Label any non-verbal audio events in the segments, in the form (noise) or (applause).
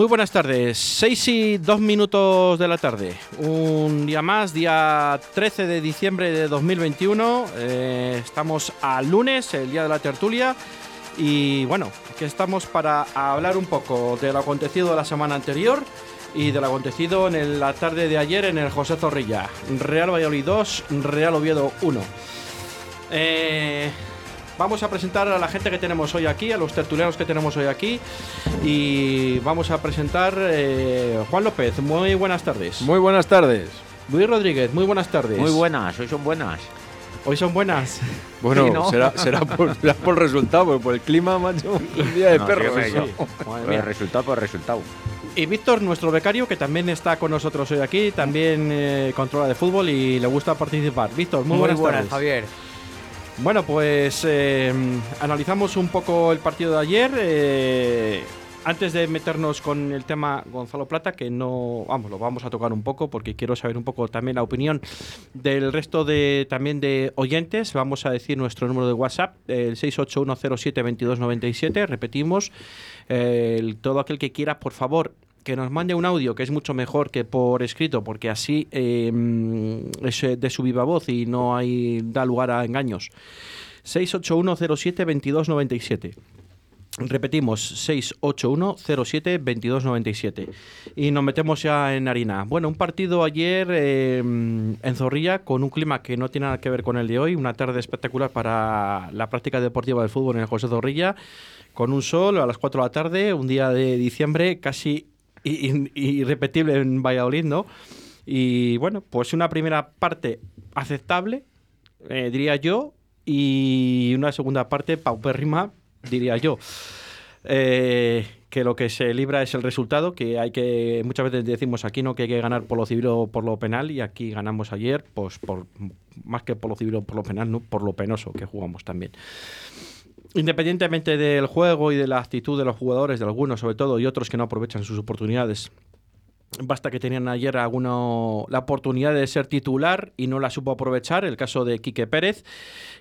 Muy buenas tardes, 6 y 2 minutos de la tarde. Un día más, día 13 de diciembre de 2021. Eh, estamos al lunes, el día de la tertulia. Y bueno, aquí estamos para hablar un poco de lo acontecido la semana anterior y de lo acontecido en la tarde de ayer en el José Zorrilla. Real Valladolid 2, Real Oviedo 1. Eh, vamos a presentar a la gente que tenemos hoy aquí, a los tertulianos que tenemos hoy aquí. Y vamos a presentar eh, Juan López. Muy buenas tardes. Muy buenas tardes. Luis Rodríguez, muy buenas tardes. Muy buenas, hoy son buenas. Hoy son buenas. Bueno, Sí, ¿no? será, será, por, (laughs) será por el resultado, porque por el clima, macho, un día de No, perros. sí, eso. hombre, Madre mía. resultado por resultado. Y Víctor, nuestro becario, que también está con nosotros hoy aquí, también eh, controla de fútbol y le gusta participar. Víctor, muy, buenas, tardes. Javier. Bueno, pues eh, analizamos un poco el partido de ayer. eh, antes de meternos con el tema Gonzalo Plata, que no, vamos, lo vamos a tocar un poco porque quiero saber un poco también la opinión del resto de también de oyentes. Vamos a decir nuestro número de WhatsApp, el 681072297. Repetimos, eh, todo aquel que quiera, por favor, que nos mande un audio, que es mucho mejor que por escrito, porque así mm, es eh, de su viva voz y no hay da lugar a engaños. 681072297. Repetimos, 681072297. Y nos metemos ya en harina. Bueno, un partido ayer eh, en Zorrilla con un clima que no tiene nada que ver con el de hoy. Una tarde espectacular para la práctica deportiva del fútbol en el José Zorrilla. Con un sol a las 4 de la tarde, un día de diciembre casi irrepetible en Valladolid, ¿no? Y bueno, pues una primera parte aceptable, eh, diría yo, y una segunda parte paupérrima, diría yo. Eh, que lo que se libra es el resultado, que hay que, muchas veces decimos aquí no que hay que ganar por lo civil o por lo penal, y aquí ganamos ayer, pues más que por lo civil o por lo penal, no, por lo penoso que jugamos también. Independientemente del juego y de la actitud de los jugadores, de algunos sobre todo, y otros que no aprovechan sus oportunidades, Basta que tenían ayer alguno la oportunidad de ser titular y no la supo aprovechar. El caso de Quique Pérez,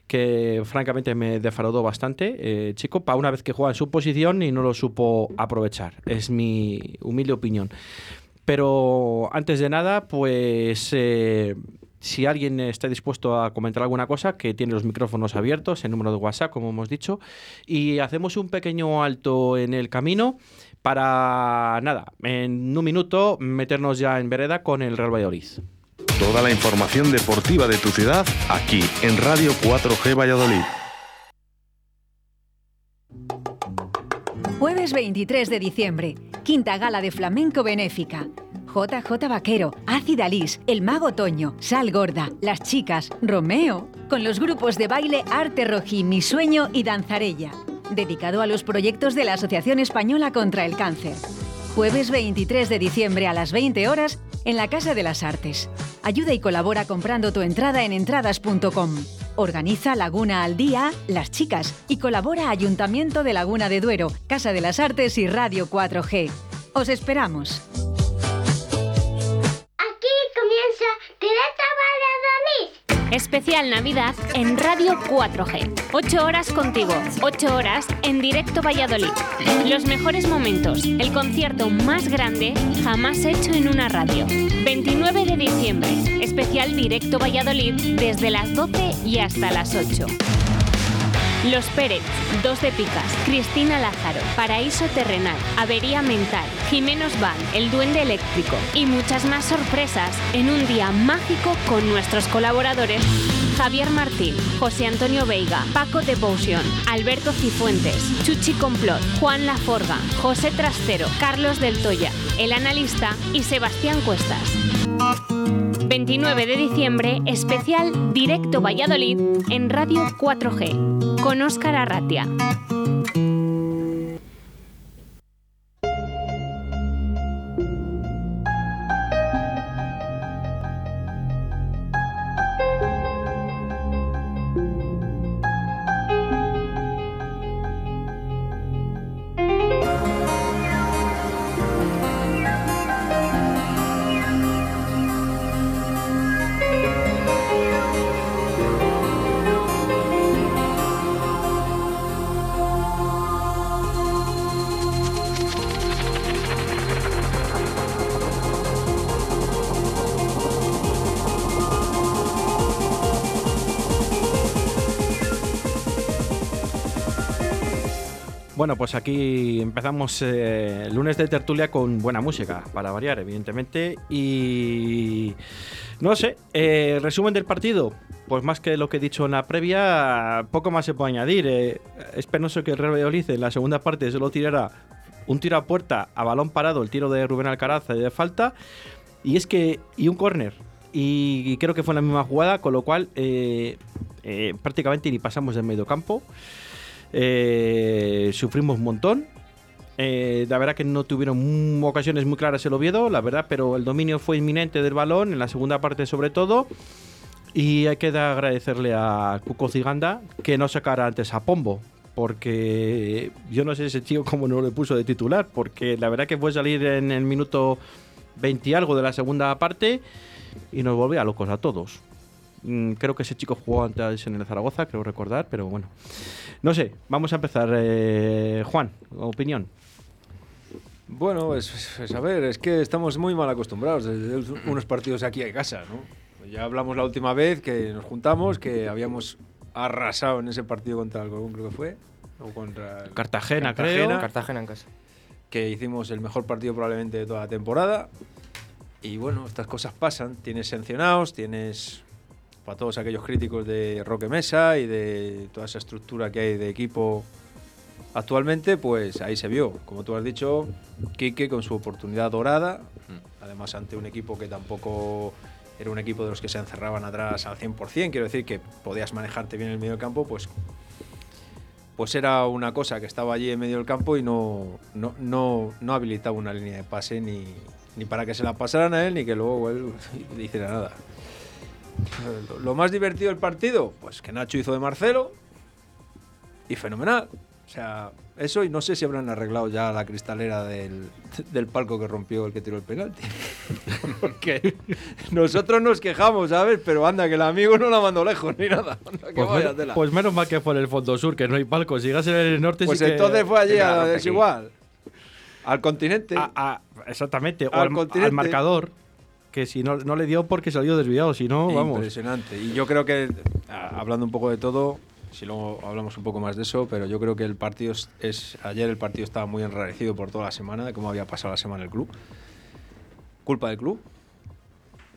que francamente me defraudó bastante, eh, chico, para una vez que juega en su posición y no lo supo aprovechar. Es mi humilde opinión. Pero antes de nada, pues eh, si alguien está dispuesto a comentar alguna cosa, que tiene los micrófonos abiertos, el número de WhatsApp, como hemos dicho, y hacemos un pequeño alto en el camino para nada, en un minuto meternos ya en vereda con el Real Valladolid. Toda la información deportiva de tu ciudad aquí en Radio 4G Valladolid. Jueves 23 de diciembre, quinta gala de flamenco benéfica. JJ Vaquero, Ácida Lis, El Mago Toño, Sal Gorda, Las Chicas, Romeo, con los grupos de baile Arte Rojí, Mi Sueño y Danzarella, dedicado a los proyectos de la Asociación Española contra el Cáncer. Jueves 23 de diciembre a las 20 horas en la Casa de las Artes. Ayuda y colabora comprando tu entrada en entradas.com. Organiza Laguna al Día, Las Chicas y colabora Ayuntamiento de Laguna de Duero, Casa de las Artes y Radio 4G. Os esperamos. Especial Navidad en Radio 4G. 8 horas contigo, 8 horas en directo Valladolid. Los mejores momentos, el concierto más grande jamás hecho en una radio. 29 de diciembre, especial directo Valladolid desde las 12 y hasta las 8. Los Pérez, Dos de Picas, Cristina Lázaro, Paraíso Terrenal, Avería Mental, Jimenos Van, El Duende Eléctrico y muchas más sorpresas en un día mágico con nuestros colaboradores Javier Martín, José Antonio Veiga, Paco Devotion, Alberto Cifuentes, Chuchi Complot, Juan Laforga, José Trastero, Carlos del Toya, El Analista y Sebastián Cuestas. 29 de diciembre, especial Directo Valladolid en Radio 4G, con Óscar Arratia. Bueno, pues aquí empezamos eh, lunes de tertulia con buena música, para variar, evidentemente. Y no sé, eh, resumen del partido. Pues más que lo que he dicho en la previa, poco más se puede añadir. Eh, es penoso que el Real Valladolid en la segunda parte solo tirara un tiro a puerta a balón parado, el tiro de Rubén Alcaraz de falta. Y es que, y un córner. Y, creo que fue la misma jugada, con lo cual prácticamente ni pasamos del medio campo. Eh, sufrimos un montón. Eh, la verdad que no tuvieron ocasiones muy claras el Oviedo, la verdad, pero el dominio fue inminente del balón, en la segunda parte sobre todo. Y hay que agradecerle a Cuco Ciganda que no sacara antes a Pombo, porque yo no sé ese tío cómo no le puso de titular, porque la verdad que fue salir en el minuto 20 y algo de la segunda parte y nos volvía locos a todos. Mm, Creo que ese chico jugó antes en el Zaragoza, creo recordar, pero bueno. No sé, vamos a empezar. eh, Juan, opinión. Bueno, pues, pues, a ver, es que estamos muy mal acostumbrados desde unos partidos aquí a casa, ¿no? Ya hablamos la última vez que nos juntamos, que habíamos arrasado en ese partido contra el Colón, creo que fue, o contra el Cartagena, Cartagena, creo. Cartagena en casa. que hicimos el mejor partido probablemente de toda la temporada. Y bueno, estas cosas pasan. Tienes sancionados, tienes para todos aquellos críticos de Roque Mesa y de toda esa estructura que hay de equipo actualmente, pues ahí se vio. Como tú has dicho, Quique con su oportunidad dorada, además ante un equipo que tampoco era un equipo de los que se encerraban atrás al 100%, quiero decir que podías manejarte bien en el medio del campo, pues pues era una cosa que estaba allí en medio del campo y no, no, no, no habilitaba una línea de pase ni, ni para que se la pasaran a él ni que luego él (laughs) hiciera nada. Lo, más divertido del partido, pues que Nacho hizo de Marcelo y fenomenal. O sea, eso y no sé si habrán arreglado ya la cristalera del, del palco que rompió el que tiró el penalti. (laughs) Porque nosotros nos quejamos, ¿sabes? Pero anda, que el amigo no la mandó lejos ni nada. Anda, que Pues, vaya menos, tela. pues menos mal que fue en el fondo sur, que no hay palcos. Si llegas en el norte, Pues sí que- entonces fue allí a desigual. Al continente. A- a- exactamente, o Al al, continente. al marcador. Que si no, no le dio porque salió desviado, si no, vamos. Impresionante. Y yo creo que, hablando un poco de todo, si luego hablamos un poco más de eso, pero yo creo que el partido es, es- Ayer el partido estaba muy enrarecido por toda la semana, de cómo había pasado la semana el club. ¿Culpa del club?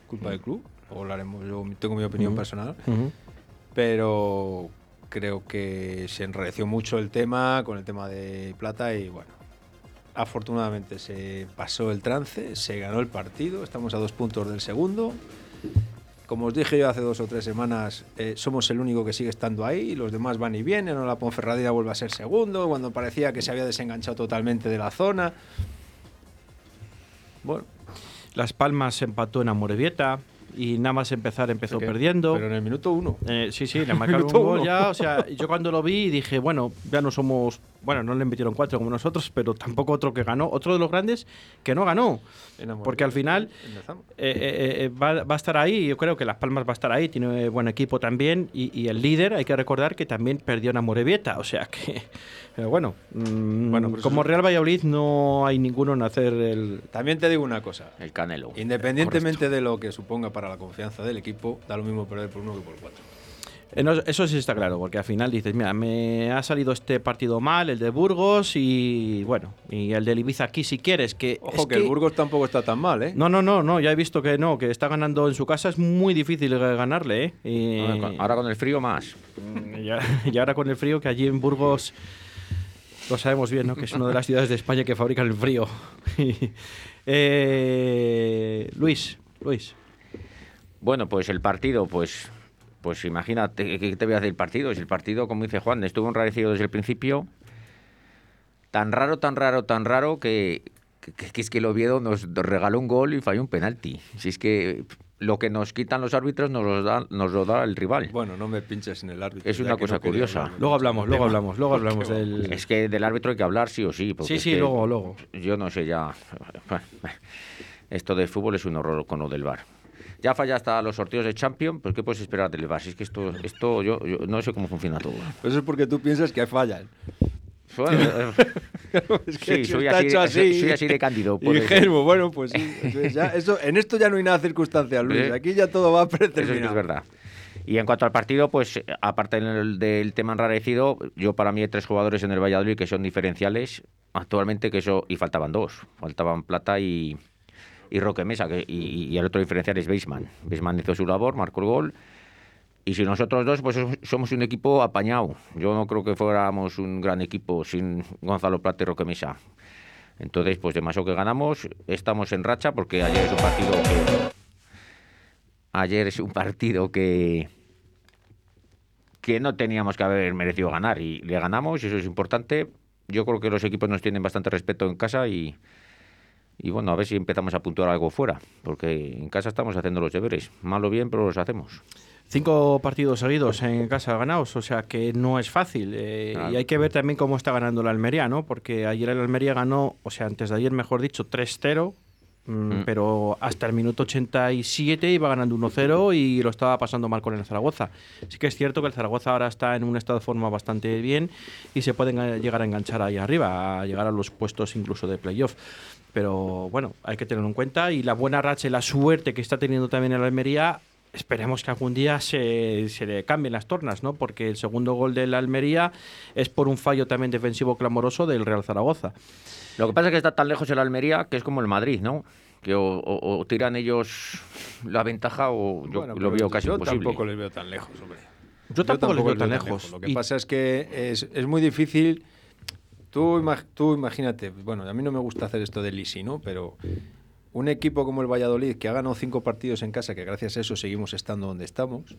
¿Culpa del club? Hablaremos, yo tengo mi opinión personal. Pero creo que se enrareció mucho el tema con el tema de plata y bueno, afortunadamente se pasó el trance, se ganó el partido, estamos a dos puntos del segundo. Como os dije yo hace dos o tres semanas, eh, somos el único que sigue estando ahí, los demás van y vienen, la Ponferradina vuelve a ser segundo, cuando parecía que se había desenganchado totalmente de la zona. Bueno, Las Palmas empató en Amorebieta. y nada más empezar empezó perdiendo. Pero en el minuto uno. Eh, sí, sí, le (laughs) marcaron un gol uno. ya. O sea, yo cuando lo vi dije, bueno, ya no somos. Bueno, no le metieron cuatro como nosotros, pero tampoco otro que ganó. Otro de los grandes que no ganó. Porque al final eh, eh, eh, va, va a estar ahí. Yo creo que Las Palmas va a estar ahí. Tiene buen equipo también. Y, y el líder, hay que recordar que también perdió en Amorebieta. O sea que. (laughs) Pero bueno, mm, Bueno, pero como Real Valladolid no hay ninguno en hacer el. También te digo una cosa. El Canelo. Independientemente de lo que suponga para la confianza del equipo, da lo mismo perder por uno que por cuatro. No, Eso sí está claro, porque al final dices, mira, me ha salido este partido mal, el de Burgos y bueno, y el de Ibiza aquí si quieres, que Ojo es que, el Burgos tampoco está tan mal, ¿eh? No, no, no, no, ya he visto que no, que está ganando en su casa, es muy difícil eh, ganarle, ¿eh? Y, Ahora con- el frío más. y ahora- (laughs) y ahora con el frío, que allí en Burgos lo sabemos bien, ¿no? Que es una de las ciudades de España que fabrican el frío. (laughs) Eh, Luis, Luis. Bueno, pues el partido, pues, pues imagínate que te voy a decir el partido. Si el partido, como dice Juan, estuvo enrarecido desde el principio, tan raro, tan raro, tan raro que, que- que es que el Oviedo nos regaló un gol y falló un penalti. Si es que lo que nos quitan los árbitros nos lo da, nos lo da el rival. Bueno, no me pinches en el árbitro. Es una cosa no curiosa. Luego hablamos, luego hablamos, luego hablamos del... Es que del árbitro hay que hablar sí o sí. porque Sí, es sí, que luego, luego. Yo no sé ya. (laughs) Esto de fútbol es un horror con lo del bar. Ya falla hasta los sorteos de Champions, pues ¿qué puedes esperar del bar? Si es que esto, esto yo, yo no sé cómo funciona todo. Eso es porque tú piensas que fallan. Bueno, (laughs) eh, (laughs) Es que Sí, soy está así- hecho así, soy así de cándido, (laughs) por eso. Ingenuo, bueno, pues sí. Ya, eso, en esto ya no hay nada circunstancial, Luis. Aquí ya todo va eso que predeterminado. es verdad. Y en cuanto al partido, pues aparte del, del tema enrarecido, yo para mí hay tres jugadores en el Valladolid que son diferenciales actualmente, que eso, y faltaban dos. Faltaban Plata y, y Roque Mesa, y, y el otro diferencial es Beisman. Beisman hizo su labor, marcó el gol. Y si nosotros dos, pues somos- un equipo apañado. Yo no creo que fuéramos un gran equipo sin Gonzalo Plata y Roque Mesa. Entonces, pues demasiado que ganamos, estamos en racha porque ayer es un partido que ayer es un partido que que no teníamos que haber merecido ganar y le ganamos y eso es importante. Yo creo que los equipos nos tienen bastante respeto en casa y y bueno, a ver si empezamos a puntuar algo fuera, porque en casa estamos haciendo los deberes, mal o bien, pero los hacemos. Cinco partidos seguidos en casa ganados, o sea que no es fácil. eh, Claro. Y hay que ver también cómo está ganando la Almería, ¿no? Porque ayer el Almería ganó, o sea, antes de ayer, mejor dicho, 3-0. mm, Mm. Pero hasta el minuto 87 iba ganando 1-0 y lo estaba pasando mal con el Zaragoza. Sí que es cierto que el Zaragoza ahora está en un estado de forma bastante bien y se pueden llegar a enganchar ahí arriba, a llegar a los puestos incluso de playoff. Pero bueno, hay que tenerlo en cuenta y la buena racha y la suerte que está teniendo también el Almería Esperemos que algún día se, se le cambien las tornas, ¿no? Porque el segundo gol del Almería es por un fallo también defensivo clamoroso del Real Zaragoza. Lo que pasa es que está tan lejos el Almería que es como el Madrid, ¿no? Que o, o- o tiran ellos la ventaja o yo Bueno, lo veo casi yo imposible. tampoco les veo tan lejos, hombre. Yo tampoco les veo tan lejos. Lo que Y- pasa es que es, es muy difícil. Tú, imag- tú imagínate, bueno, a mí no me gusta hacer esto del Easy, ¿no? Pero un equipo como el Valladolid, que ha ganado cinco partidos en casa, que gracias a eso seguimos estando donde estamos,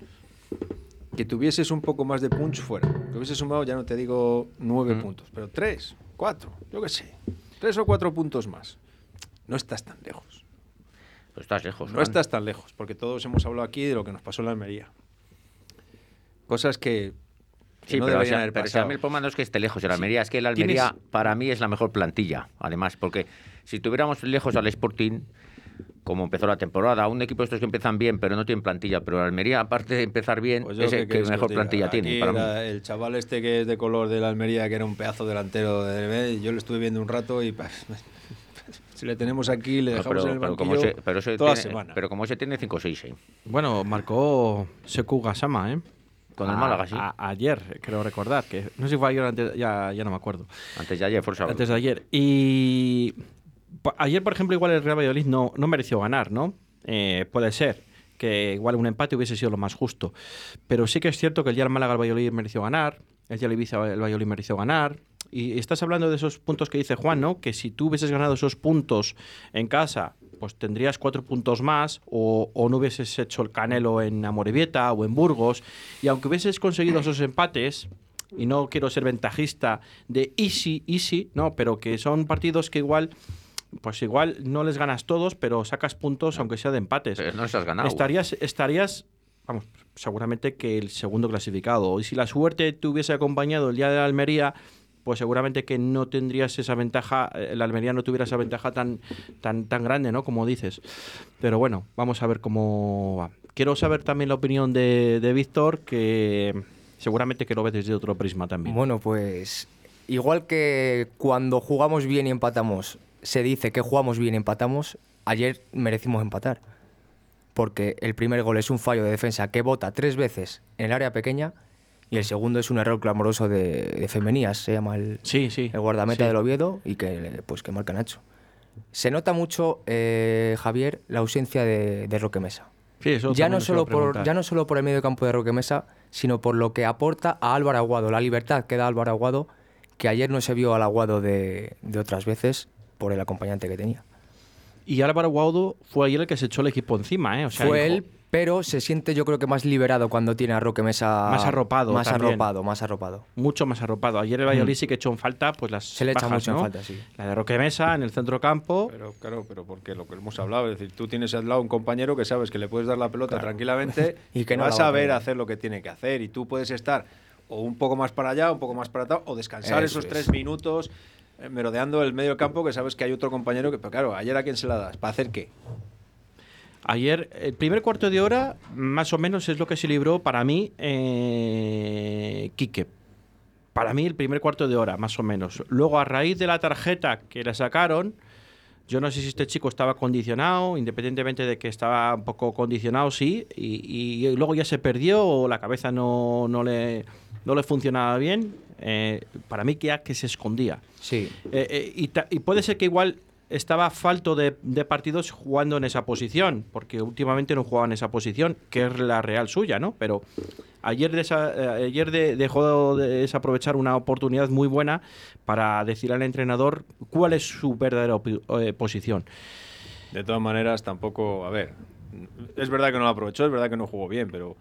que tuvieses un poco más de punch fuera. Que hubiese sumado, ya no te digo nueve Mm. puntos, pero tres, cuatro, yo qué sé. Tres o cuatro puntos más. No estás tan lejos. Pues estás lejos. No Juan. estás tan lejos, porque todos hemos hablado aquí de lo que nos pasó en la Almería. Cosas que Sí, no pero, o sea, haber pero el problema no es que esté lejos el Almería, es que el Almería Tienes- para mí es la mejor plantilla, además, porque si tuviéramos lejos al Sporting, como empezó la temporada, un equipo de estos que empiezan bien pero no tienen plantilla, pero el Almería, aparte de empezar bien, Pues es que queréis mejor plantilla tiene. Para mí. el chaval este que es de color de la Almería, que era un pedazo delantero de yo lo estuve viendo un rato y pa, (laughs) si le tenemos aquí le No, dejamos pero, en el pero banquillo como ese, pero ese toda la tiene, semana. pero como ese tiene 5-6, ¿eh? Bueno, marcó Seku Gasama, ¿eh? Con el A- Málaga, sí. a- ayer, creo recordar. que No sé si fue ayer o antes, ya, ya no me acuerdo. Antes de ayer, el sábado. Antes de ayer. Y ayer, por ejemplo, igual el Real Valladolid no, no mereció ganar, ¿no? Eh, puede ser que igual un empate hubiese sido lo más justo. Pero sí que es cierto que el día del Málaga el Valladolid mereció ganar, el día del Ibiza el Valladolid mereció ganar. Y estás hablando de esos puntos que dice Juan, ¿no? Que si tú hubieses ganado esos puntos en casa, pues tendrías cuatro puntos más o, o no hubieses hecho el canelo en Amorebieta o en Burgos. Y aunque hubieses conseguido esos empates, y no quiero ser ventajista de easy, easy, no, pero que son partidos que igual pues igual no les ganas todos, pero sacas puntos aunque sea de empates. Pero no les has ganado. Estarías, estarías, vamos, seguramente que el segundo clasificado. Y si la suerte te hubiese acompañado el día de la Almería, pues seguramente que no tendrías esa ventaja, el Almería no tuviera esa ventaja tan, tan, tan grande, ¿no? Como dices. Pero bueno, vamos a ver cómo va. Quiero saber también la opinión de, de Víctor, que seguramente que lo ve desde otro prisma también. Bueno, pues igual que cuando jugamos bien y empatamos, se dice que jugamos bien y empatamos, ayer merecimos empatar. Porque el primer gol es un fallo de defensa que bota tres veces en el área pequeña y el segundo es un error clamoroso de, de Femenías, se llama el, Sí, sí. el guardameta sí. del Oviedo y que, pues, que marca Nacho. Se nota mucho, eh, Javier, la ausencia de, de Roque Mesa. Eso Ya no, solo por, ya no solo por el medio campo de Roque Mesa, sino por lo que aporta a Álvaro Aguado, la libertad que da Álvaro Aguado, que ayer no se vio al Aguado de, de otras veces por el acompañante que tenía. Y Álvaro Guaudo fue ayer el que se echó el equipo encima, ¿eh? O sea, Fue él, pero se siente yo creo que más liberado cuando tiene a Roque Mesa... Más arropado Más también. arropado, más arropado. mucho más arropado. Ayer el Valladolid sí que echó en falta pues las Se le echa bajas, mucho en falta, sí. La de Roque Mesa en el centro campo. Pero claro, pero porque lo que hemos hablado, es decir, tú tienes al lado un compañero que sabes que le puedes dar la pelota tranquilamente (laughs) Y que no va a saber hacer lo que tiene que hacer y tú puedes estar o un poco más para allá, un poco más para atrás o descansar Eso esos es. tres minutos eh, merodeando el medio campo que sabes que hay otro compañero que, pero claro, ayer a quién se la das, ¿para hacer qué? Ayer, el primer cuarto de hora, más o menos es lo que se libró para mí, eh, Quique. Para mí, el primer cuarto de hora, más o menos. Luego, a raíz de la tarjeta que le sacaron, yo no sé si este chico estaba condicionado, independientemente de que estaba un poco condicionado, sí, y, y luego ya se perdió o la cabeza no, no, le, no le funcionaba bien. eh, para mí, que ya que se escondía. Sí. Eh, eh, y puede ser que igual estaba falto de, de partidos jugando en esa posición, porque últimamente no jugaba en esa posición, que es la real suya, ¿no? Pero ayer, desa- eh, ayer de- dejó de desaprovechar una oportunidad muy buena para decir al entrenador cuál es su verdadera eh, posición. De todas maneras, tampoco, a ver, es verdad que no lo aprovechó, es verdad que no jugó bien, pero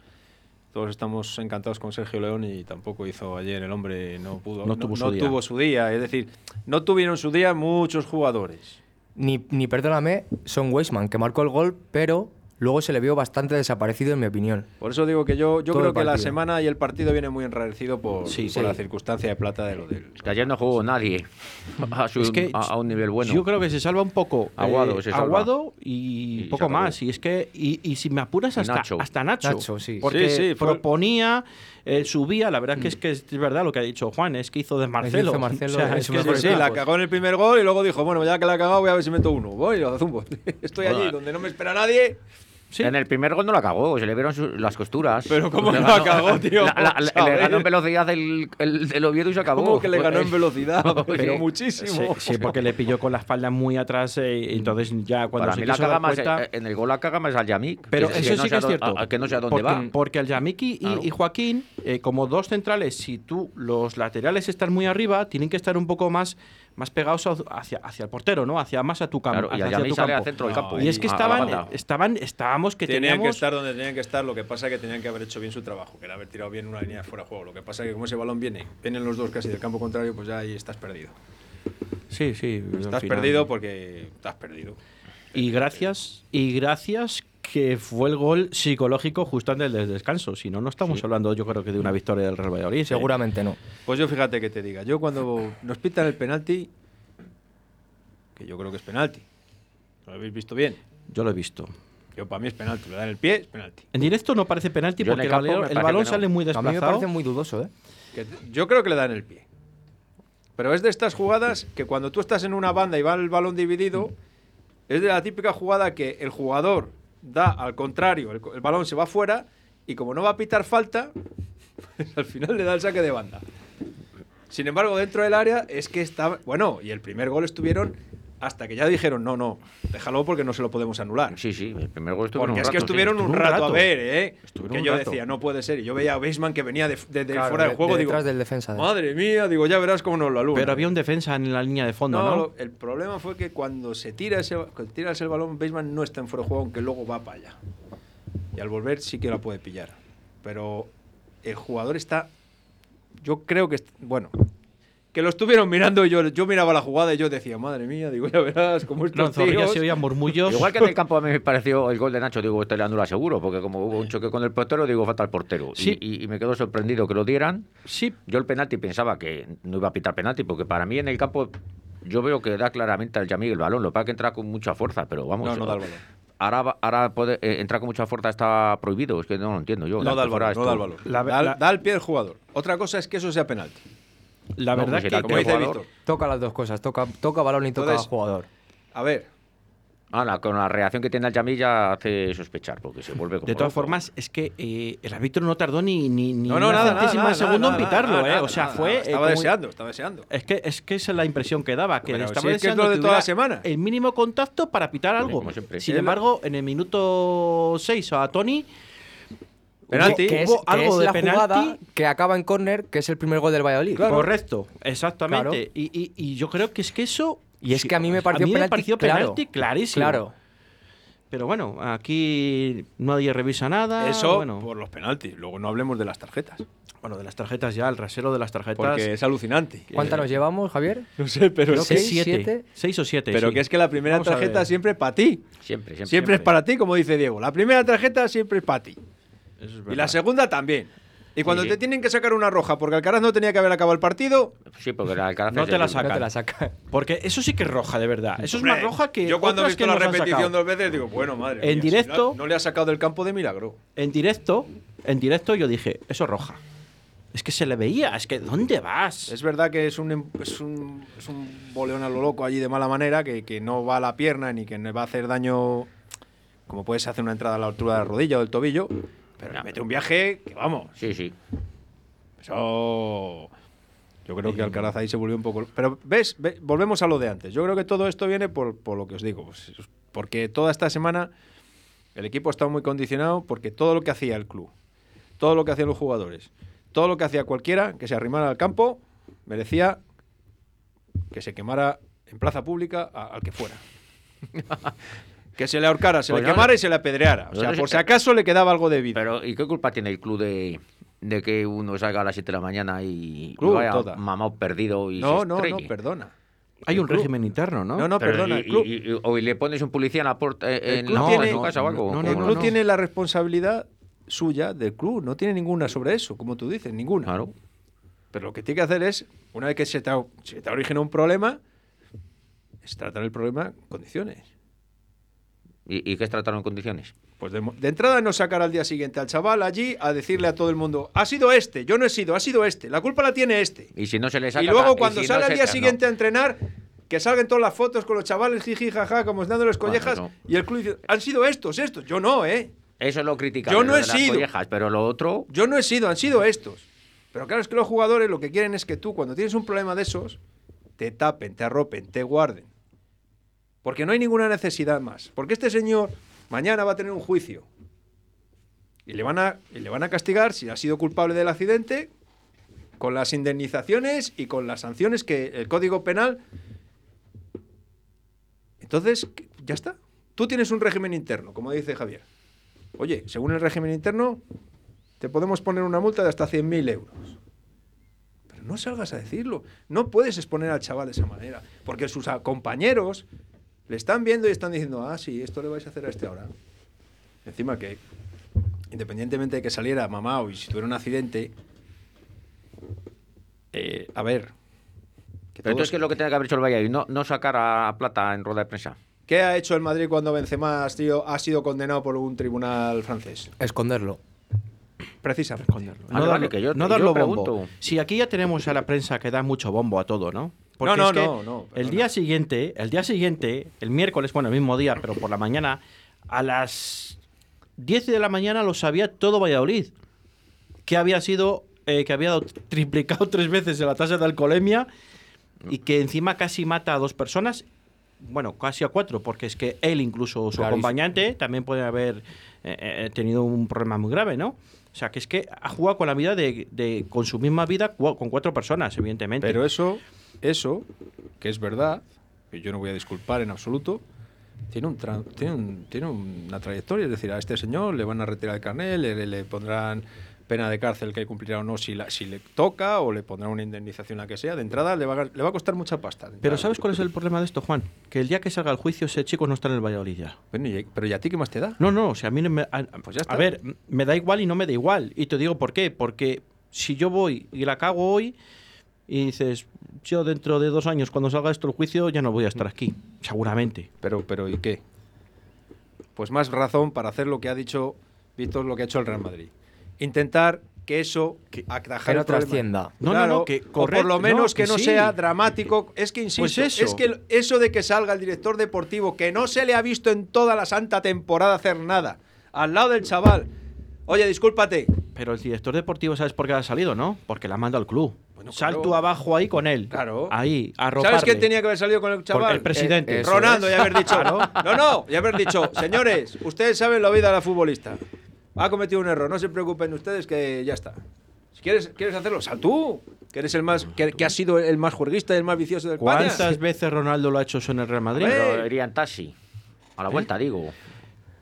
todos estamos encantados con Sergio León y tampoco hizo ayer el hombre, no pudo, No tuvo su día. tuvo su día, es decir, no tuvieron su día muchos jugadores. Ni, ni perdóname, Son Weisman, que marcó el gol, pero luego se le vio bastante desaparecido, en mi opinión. Por eso digo que yo, yo Todo creo que la semana y el partido viene muy enrarecido por, Sí, por sí. la circunstancia de plata de lo del... Es que ayer no jugó nadie (laughs) a, su- Es que a, a un nivel bueno. Yo creo que se salva un poco eh, Aguado se salva. Aguado y, Y poco más. Y es que, y, y si me apuras hasta Nacho. hasta Nacho. Nacho, sí. Porque Sí, sí, fue- proponía, eh, subía. La verdad que es que es verdad lo que ha dicho Juan, es que hizo de Marcelo. hizo Marcelo O sea, es que- Sí, la pues. cagó en el primer gol y luego dijo, bueno, ya que la ha cagado voy a ver si meto uno. Voy y lo zumbo. (laughs) Estoy allí donde no me espera nadie. Sí. En el primer gol no la cagó, se le vieron su- las costuras. Pero ¿cómo Le no la cagó, tío? La- la- le ganó en velocidad el, el, el Oviedo y se acabó. ¿Cómo que le ganó en velocidad? (laughs) Pero- Sí, muchísimo. sí, porque le pilló con la espalda muy atrás. eh, y entonces ya cuando Para se mí la caga más, cuenta- en el gol la caga más al Yamik. Pero que- eso que sí no que sé a es cierto. a- a que no sé a dónde porque, va. Porque al Yamiki y, Claro. y Joaquín, eh, como dos centrales, si tú los laterales están muy arriba, tienen que estar un poco más, más pegados hacia, hacia el portero, ¿no? Hacia más a tu campo. Claro, y hacia tu al campo. centro del No, campo. Y es que estaban, estaban, estábamos que tenían que teníamos estar donde tenían que estar, lo que pasa es que tenían que haber hecho bien su trabajo, que era haber tirado bien una línea de fuera de juego. Lo que pasa es que como ese balón viene, vienen los dos casi del campo contrario, pues ya ahí estás perdido. Sí, sí. Estás final. perdido porque estás perdido. Y gracias, y gracias que fue el gol psicológico justo antes del descanso. Si no, no estamos hablando, yo creo que de una victoria del Real Valladolid. ¿eh? Seguramente no. Pues yo fíjate que te diga, yo cuando nos pitan el penalti, que yo creo que es penalti, ¿lo habéis visto bien? Yo lo he visto. Yo para mí es penalti, le dan el pie, es penalti. En directo no parece penalti Yo porque el campo balón- el no. sale muy A mí me desplazado. parece muy dudoso, ¿eh? Que yo creo que le dan el pie. Pero es de estas jugadas que cuando tú estás en una banda y va el balón dividido, es de la típica jugada que el jugador da al contrario, el, balón se va fuera y como no va a pitar falta, pues (laughs) al final le da el saque de banda. Sin embargo, dentro del área es que estaba... Bueno, y el primer gol estuvieron hasta que ya dijeron, no, no, déjalo porque no se lo podemos anular. Sí, sí, el primer gol estuvo Porque un es que rato, sí. estuvieron un rato, rato. a ver, ¿eh? Estuvieron que yo rato. decía, no puede ser. Y yo veía a Beisman que venía de, de- de Claro, fuera de- del juego. de digo, detrás del defensa. madre mía, digo, ya verás cómo nos lo alumbra. Pero había un defensa en la línea de fondo, no, ¿no? lo- el problema fue que cuando se tira ese, cuando tiras el balón, Beisman no está en fuera de juego, aunque luego va para allá. Y al volver sí que la puede pillar. Pero el jugador está. Yo creo que. Bueno, que lo estuvieron mirando. Yo, yo miraba la jugada y yo decía, madre mía, digo, ya verás cómo No, estos Zorrilla tíos- se oían murmullos. Igual que en el (laughs) campo a mí me pareció el gol de Nacho, digo, este le anula seguro, porque como hubo un choque con el portero, digo, falta el portero. Y- Sí. Y, y me quedo sorprendido que lo dieran. Sí, Yo el penalti pensaba que no iba a pitar penalti, porque para mí en el campo yo veo que da claramente al Yamil el balón. Lo que pasa que entra con mucha fuerza, pero vamos. No, no da el balón. Ahora, ahora puede, eh, entrar con mucha fuerza está prohibido, es que no lo entiendo yo. No da el balón, no da el balón. Da, da al pie del jugador. Otra cosa es que eso sea penalti. La No, verdad pues que Como dice. Víctor. Toca las dos cosas, toca, toca balón y toca Entonces- jugador. A ver, Ahora, con la reacción que tiene el Yamil ya hace sospechar, porque se vuelve como De todas loco. formas, es que eh, el árbitro no tardó ni, ni, ni no, no, una nada, nada, centésima de nada, segundo nada, en pitarlo, nada, ¿eh? nada, o sea, nada, fue. eh, Estaba como- deseando, estaba deseando. Es que, es que esa es la impresión que daba, que estaba si es que es deseando lo de toda la semana. El mínimo contacto para pitar algo. como siempre. Sin embargo, en el minuto 6 a Tony. Penalti. Que es, hubo que algo es de la jugada penalti. que acaba en córner, que es el primer gol del Valladolid. Correcto, exactamente. Claro. Y, y- y yo creo que es que eso. Y es que a mí me pareció a mí penalti, pareció claro. penalti clarísimo. Claro. Pero bueno, aquí nadie revisa nada. Eso bueno, por los penaltis. Luego no hablemos de las tarjetas. bueno, de las tarjetas ya, el rasero de las tarjetas. Porque es alucinante. ¿Cuántas nos llevamos, Javier? No sé, pero, creo que seis, siete. siete. Seis o siete. pero sí. que es que la primera Vamos tarjeta siempre es para ti. Siempre, siempre. Siempre, es para ti, como dice Diego. La primera tarjeta siempre es para ti. Eso es Y verdad. la segunda también. Y cuando Sí. te tienen que sacar una roja porque Alcaraz no tenía que haber acabado el partido, Sí, porque la Alcaraz No es te la sacan. No te la saca. Porque eso sí que es roja, de verdad. Eso es Hombre, más roja que. Yo cuando he visto que la repetición dos veces digo, bueno, madre. En mía, si directo- no, no le ha sacado del campo de milagro. En directo, en directo yo dije, eso es roja. Es que se le veía, es que ¿dónde vas? Es verdad que es un, em- es un, es un boleón a lo loco allí de mala manera, que, que no va a la pierna ni que no va a hacer daño, como puedes hacer una entrada a la altura de la rodilla o del tobillo, pero le mete un viaje que vamos. Sí, sí. Eso. Yo creo que Alcaraz ahí se volvió un poco. Pero ves, Ve- volvemos a lo de antes. Yo creo que todo esto viene por, por lo que os digo. pues, porque toda esta semana el equipo ha estado muy condicionado porque todo lo que hacía el club, todo lo que hacían los jugadores, todo lo que hacía cualquiera que se arrimara al campo, merecía que se quemara en plaza pública a- al que fuera. (laughs) que se le ahorcara, se Pues le no, quemara y se le apedreara. O sea, por si acaso le quedaba algo de vida. Pero, ¿y qué culpa tiene el club de, de que uno salga a las 7 de la mañana y, y Club, vaya toda. mamado perdido y no, se no, no, perdona. Hay un club. régimen interno, ¿no? No, no, Pero perdona. y- el club, y- y- o le pones un policía en la puerta eh, El en, club la- tiene- en su casa o algo. no, no, el no, club no. tiene la responsabilidad suya del club, no tiene ninguna sobre eso, como tú dices, ninguna. Claro. Pero lo que tiene que hacer es, una vez que se te ha, se te ha originado un problema, es tratar el problema en condiciones. ¿Y, y qué es tratarlo en condiciones? Pues de, entrada no sacar al día siguiente al chaval allí a decirle a todo el mundo, ha sido este, yo no he sido, ha sido este, la culpa la tiene este. Y si no se le saca... Y luego cuando si no sale al se- día no. siguiente a entrenar, que salgan todas las fotos con los chavales, jiji, jaja, como dándoles collejas, no. y el club dice, han sido estos, estos. Yo no, ¿eh? Eso lo critica. Yo no he sido. pero lo otro... Yo no he sido, han sido estos. Pero claro, es que los jugadores lo que quieren es que tú, cuando tienes un problema de esos, te tapen, te arropen, te guarden. Porque no hay ninguna necesidad más. Porque este señor mañana va a tener un juicio. Y le van a, y le van a castigar si ha sido culpable del accidente con las indemnizaciones y con las sanciones que el Código Penal. Entonces, ya está. Tú tienes un régimen interno, como dice Javier. Oye, según el régimen interno, te podemos poner una multa de hasta 100.000 euros. Pero no salgas a decirlo. No puedes exponer al chaval de esa manera. Porque sus compañeros le están viendo y están diciendo, ah, sí, esto le vais a hacer a este ahora. Encima que, independientemente de que saliera mamá o y si tuviera un accidente, eh, a ver. que Pero entonces, ¿qué es lo que tiene que haber hecho el Valladolid? No, no sacar a Plata en rueda de prensa. ¿Qué ha hecho el Madrid cuando Benzema ha sido, ha sido condenado por un tribunal francés? Esconderlo. Precisamente. Vale, No, vale, darlo, que yo- no yo darlo pregunto. bombo. Si aquí ya tenemos a la prensa que da mucho bombo a todo, ¿no? No, no, es que no, no, El día siguiente, el día siguiente, el miércoles, bueno, el mismo día, pero por la mañana, a las 10 de la mañana lo sabía todo Valladolid. Que había sido, eh, que había (laughs) triplicado tres veces la tasa de alcoholemia y que encima casi mata a dos personas. Bueno, casi a cuatro, porque es que él, incluso su acompañante, también puede haber eh, eh, tenido un problema muy grave, ¿no? O sea, que es que ha jugado con la vida de, de- con su misma vida con cuatro personas, evidentemente. Pero eso, eso, que es verdad, que yo no voy a disculpar en absoluto, tiene, un tra- tiene, un- tiene una trayectoria. Es decir, a este señor le van a retirar el carnet, le, le- pondrán pena de cárcel que cumplirá o no si, la- si le toca o le pondrá una indemnización la que sea. De entrada le va, a, le va a costar mucha pasta. Pero. ¿sabes cuál es el problema de esto, Juan? Que el día que salga el juicio ese chico no está en el Valladolid ya. Bueno, y- pero ¿y a ti qué más te da? No, no, o sea, a mí no me... A, Pues ya está. a ver, me da igual y no me da igual. Y te digo por qué. Porque si yo voy y la cago hoy y dices, yo dentro de dos años, cuando salga esto el juicio, ya no voy a estar aquí. Seguramente. Pero, pero ¿y qué? Pues más razón para hacer lo que ha dicho Víctor, lo que ha hecho el Real Madrid. Intentar que eso atajar no trascienda. No, no, Claro, no, que o por correcto, lo menos no, que, que no sí. sea dramático. Es que insisto, Pues eso. es que eso de que salga el director deportivo, que no se le ha visto en toda la santa temporada hacer nada, al lado del chaval. Oye, discúlpate. Pero el director deportivo, ¿sabes por qué ha salido, no? Porque la manda al club. Bueno, Sal claro. tú abajo ahí con él. Claro. Ahí, a ¿Sabes quién tenía que haber salido con el chaval? el presidente. Eh, Eso Ronaldo, es. y haber dicho. No, no, y haber dicho, señores, ustedes saben la vida de la futbolista. Ha cometido un error, no se preocupen ustedes que ya está. Si quieres, quieres hacerlo, sal tú, que eres el más, que, que has sido el más juerguista y el más vicioso del España. ¿Cuántas veces Ronaldo lo ha hecho eso en el Real Madrid? Iría en taxi. A la vuelta, digo.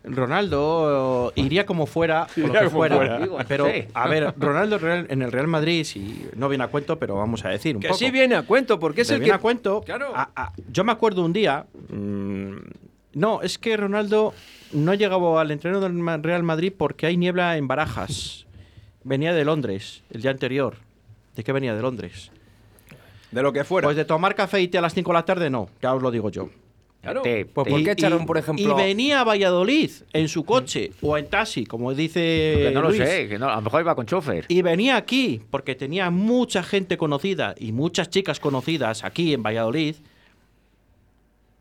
Ronaldo iría como fuera, o lo Iría que como fuera. fuera. Digo, Pero, sí. a ver, Ronaldo real- en el Real Madrid, si no viene a cuento, pero vamos a decir un Que poco. sí viene a cuento, porque es Le el viene que. a cuento. Claro. a- a- yo me acuerdo un día. mm, no, es que Ronaldo no llegaba al entreno del Real Madrid porque hay niebla en Barajas. Venía de Londres el día anterior. ¿De qué venía de Londres? De lo que fuera. Pues de tomar café y té a las 5 de la tarde, no. Ya os lo digo yo. Claro. Te- Pues, ¿por Y- qué echaron, y- por ejemplo- Y venía a Valladolid en su coche o en taxi, como dice. que no lo Luis. sé, que no, a lo mejor iba con chofer. Y venía aquí porque tenía mucha gente conocida y muchas chicas conocidas aquí en Valladolid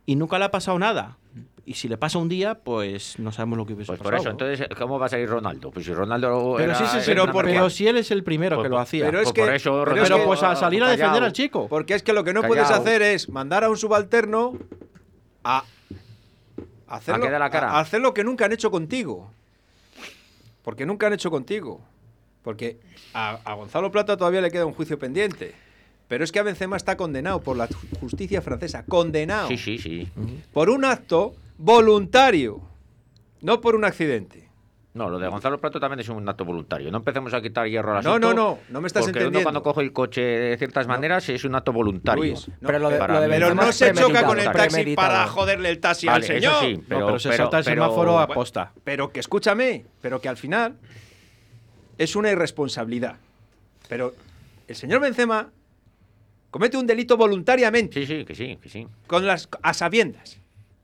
y nunca le ha pasado nada. Y si le pasa un día, pues no sabemos lo que hubiese Pues por eso, entonces, ¿cómo va a salir Ronaldo? Pues si Ronaldo. Pero era sí, sí, sí, el pero si él es el primero Pues que lo hacía. pero es Pues que- por eso, pero es que- pues a salir a defender al chico. Porque es que lo que no Callao. puedes hacer es mandar a un subalterno a hacer, A lo, que dé la cara. a hacer lo que nunca han hecho contigo. Porque nunca han hecho contigo. Porque a, a Gonzalo Plata todavía le queda un juicio pendiente. Pero es que a Benzema está condenado por la justicia francesa. Condenado. Sí, sí, sí. Por un acto voluntario. No por un accidente. No, lo de Gonzalo Prato también es un acto voluntario. No empecemos a quitar hierro al No, asunto. no, no, no me estás porque uno entendiendo. cuando coge el coche de ciertas maneras es un acto voluntario. Luis, no, Pero lo de- lo Pero no se choca con el taxi para joderle el taxi Vale, al eso señor. no, pero se salta el pero- semáforo a posta. Pero que escúchame, pero que al final es una irresponsabilidad. Pero el señor Benzema comete un delito voluntariamente, Sí, sí, que sí, que sí. con las a sabiendas.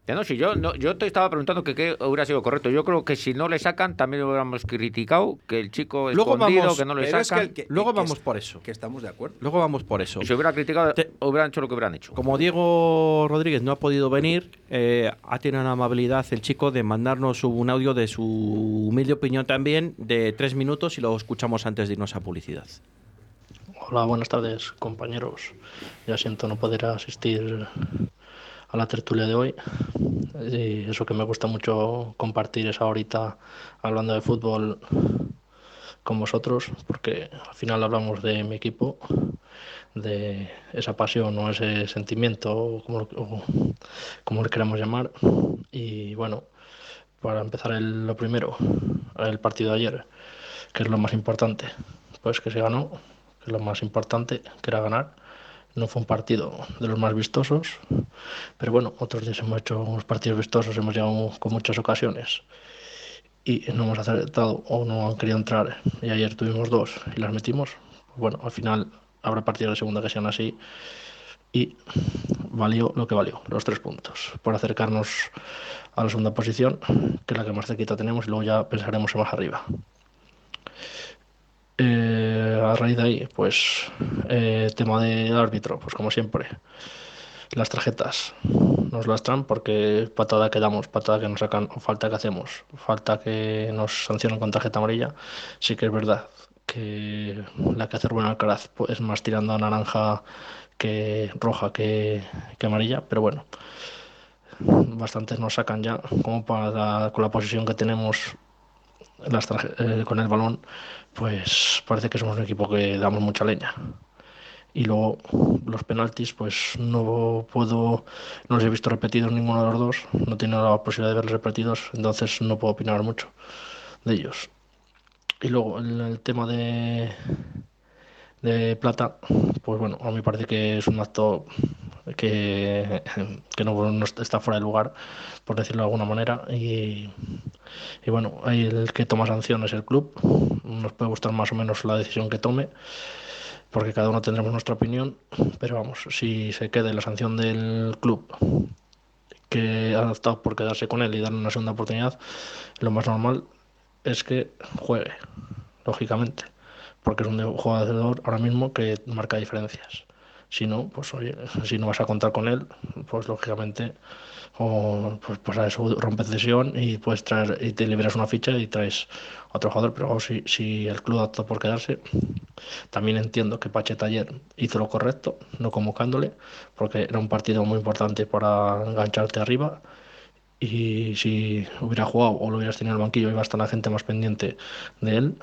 Ya no, si yo, no, yo te estaba preguntando que qué hubiera sido correcto. Yo creo que si no le sacan, también hubiéramos criticado que el chico Luego escondido, vamos- que no le Pero es que sacan. el que- Luego que vamos es- por eso. Que estamos de acuerdo. Luego vamos por eso. Y si hubiera criticado, Te- hubieran hecho lo que hubieran hecho. Como Diego Rodríguez no ha podido venir, eh, ha tenido la amabilidad el chico de mandarnos un audio de su humilde opinión también de tres minutos y lo escuchamos antes de irnos a publicidad. Hola, buenas tardes, compañeros. Ya siento no poder asistir la tertulia de hoy. Y eso que me gusta mucho compartir esa horita hablando de fútbol con vosotros, porque al final hablamos de mi equipo, de esa pasión o ese sentimiento, como, o le queramos llamar. Y bueno, para empezar el- lo primero, el partido de ayer, que es lo más importante, pues que se ganó, que lo más importante, que era ganar. No fue un partido de los más vistosos, pero bueno, otros días hemos hecho unos partidos vistosos, hemos llegado con muchas ocasiones y no hemos acertado o no han querido entrar. Y ayer tuvimos dos y las metimos. Bueno, al final habrá partidos de segunda que sean así y valió lo que valió, los tres puntos, por acercarnos a la segunda posición, que es la que más cerquita tenemos, y luego ya pensaremos en más arriba. Eh, a raíz de ahí, pues, eh, tema del árbitro, pues como siempre, las tarjetas nos lastran porque patada que damos, patada que nos sacan falta que hacemos, falta que nos sancionan con tarjeta amarilla, sí que es verdad que la que hace Rubén Alcaraz pues, es más tirando a naranja que roja que, que amarilla, pero bueno, bastantes nos sacan ya como para con la posición que tenemos las eh, con el balón, pues parece que somos un equipo que damos mucha leña. Y luego los penaltis, pues no puedo, no los he visto repetidos ninguno de los dos, no he tenido la posibilidad de verlos repetidos, entonces no puedo opinar mucho de ellos. y luego el, tema de, de plata, pues bueno, a mí parece que es un acto que, que no, está fuera de lugar, por decirlo de alguna manera. Y, y bueno, el que toma sanción es el club. Nos puede gustar más o menos la decisión que tome, porque cada uno tendremos nuestra opinión. Pero vamos, si se quede la sanción del club que ha optado por quedarse con él y darle una segunda oportunidad, lo más normal es que juegue, lógicamente, porque es un jugador ahora mismo que marca diferencias. Si no, pues oye, si no vas a contar con él, pues lógicamente o pues, pues a eso rompes cesión y puedes traer y te liberas una ficha y traes otro jugador, pero si, si el club opta por quedarse, también entiendo que Pacheta ayer hizo lo correcto, no convocándole, porque era un partido muy importante para engancharte arriba. Y si hubiera jugado o lo hubieras tenido en el banquillo iba a estar la gente más pendiente de él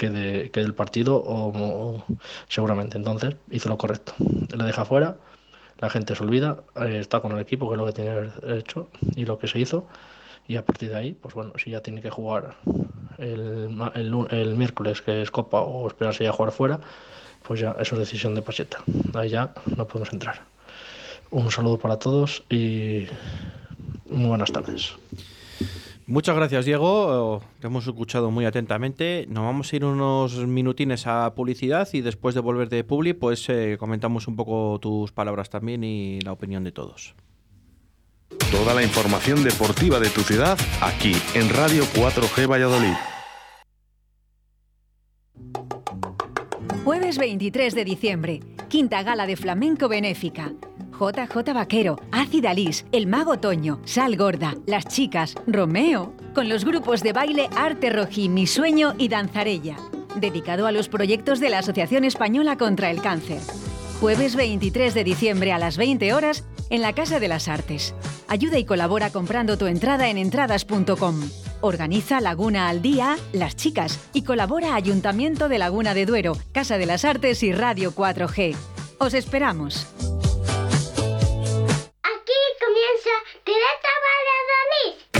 que, de, del partido o, seguramente. Entonces hizo lo correcto. Le deja fuera la gente se olvida eh, está con el equipo que es lo que tiene hecho y lo que se hizo. Y a partir de ahí pues bueno si ya tiene que jugar el, el miércoles que es copa o esperarse ya a jugar fuera pues ya eso es decisión de Pacheta. Ahí ya no podemos entrar. Un saludo para todos y muy buenas tardes. Muchas gracias, Diego. Te hemos escuchado muy atentamente. Nos vamos a ir unos minutines a publicidad y después de volver de Publi, pues eh, comentamos un poco tus palabras también y la opinión de todos. Toda la información deportiva de tu ciudad aquí en Radio 4G Valladolid. Jueves 23 de diciembre, quinta gala de flamenco benéfica. JJ Vaquero, Ácida Lis, El Mago Toño, Sal Gorda, Las Chicas, Romeo, con los grupos de baile Arte Rojí, Mi Sueño y Danzarella, dedicado a los proyectos de la Asociación Española contra el Cáncer. Jueves 23 de diciembre a las 20 horas en la Casa de las Artes. Ayuda y colabora comprando tu entrada en entradas.com. Organiza Laguna al Día, Las Chicas y colabora Ayuntamiento de Laguna de Duero, Casa de las Artes y Radio 4G. Os esperamos. Comienza Directo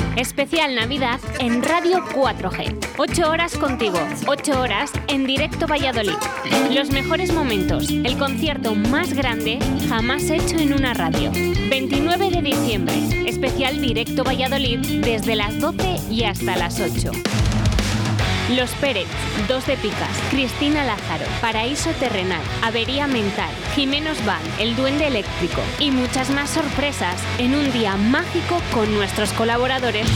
Valladolid. Especial Navidad en Radio 4G. 8 horas contigo, 8 horas en directo Valladolid. Los mejores momentos, el concierto más grande jamás hecho en una radio. 29 de diciembre, especial directo Valladolid desde las 12 y hasta las 8. Los Pérez, Dos de Picas, Cristina Lázaro, Paraíso Terrenal, Avería Mental, Jimenos Van, El Duende Eléctrico y muchas más sorpresas en un día mágico con nuestros colaboradores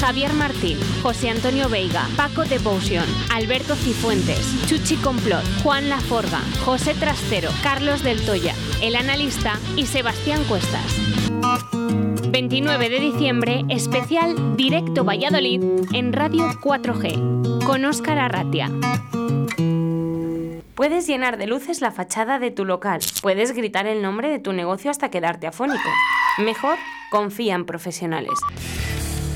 Javier Martín, José Antonio Veiga, Paco Devotion, Alberto Cifuentes, Chuchi Complot, Juan Laforga, José Trastero, Carlos del Toya, El Analista y Sebastián Cuestas. 29 de diciembre, especial Directo Valladolid en Radio 4G, con Óscar Arratia. Puedes llenar de luces la fachada de tu local. Puedes gritar el nombre de tu negocio hasta quedarte afónico. Mejor, confía en profesionales.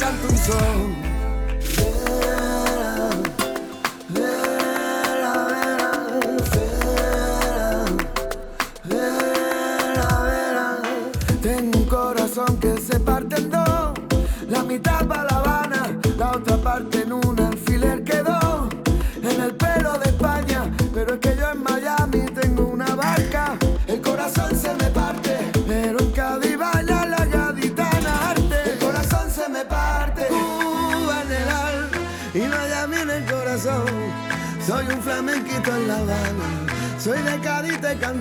Canto un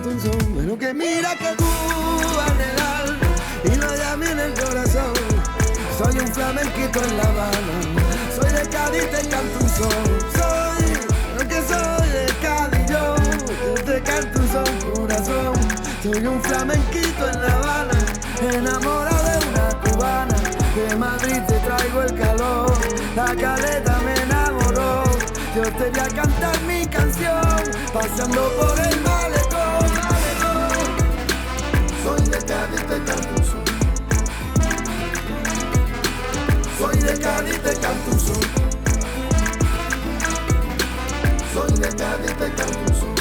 un pero que mira que tú anhelar y no llame en el corazón. Soy un flamenquito en La Habana. Soy de Cádiz, te canto un son. Soy, aunque soy de Cádiz, yo, yo te canto un corazón. Soy un flamenquito en La Habana, enamorado de una cubana. De Madrid te traigo el calor, la caleta me enamoró. Yo te voy a cantar mi canción, pasando por el te canto un son. Soy de Cádiz, te canto un son.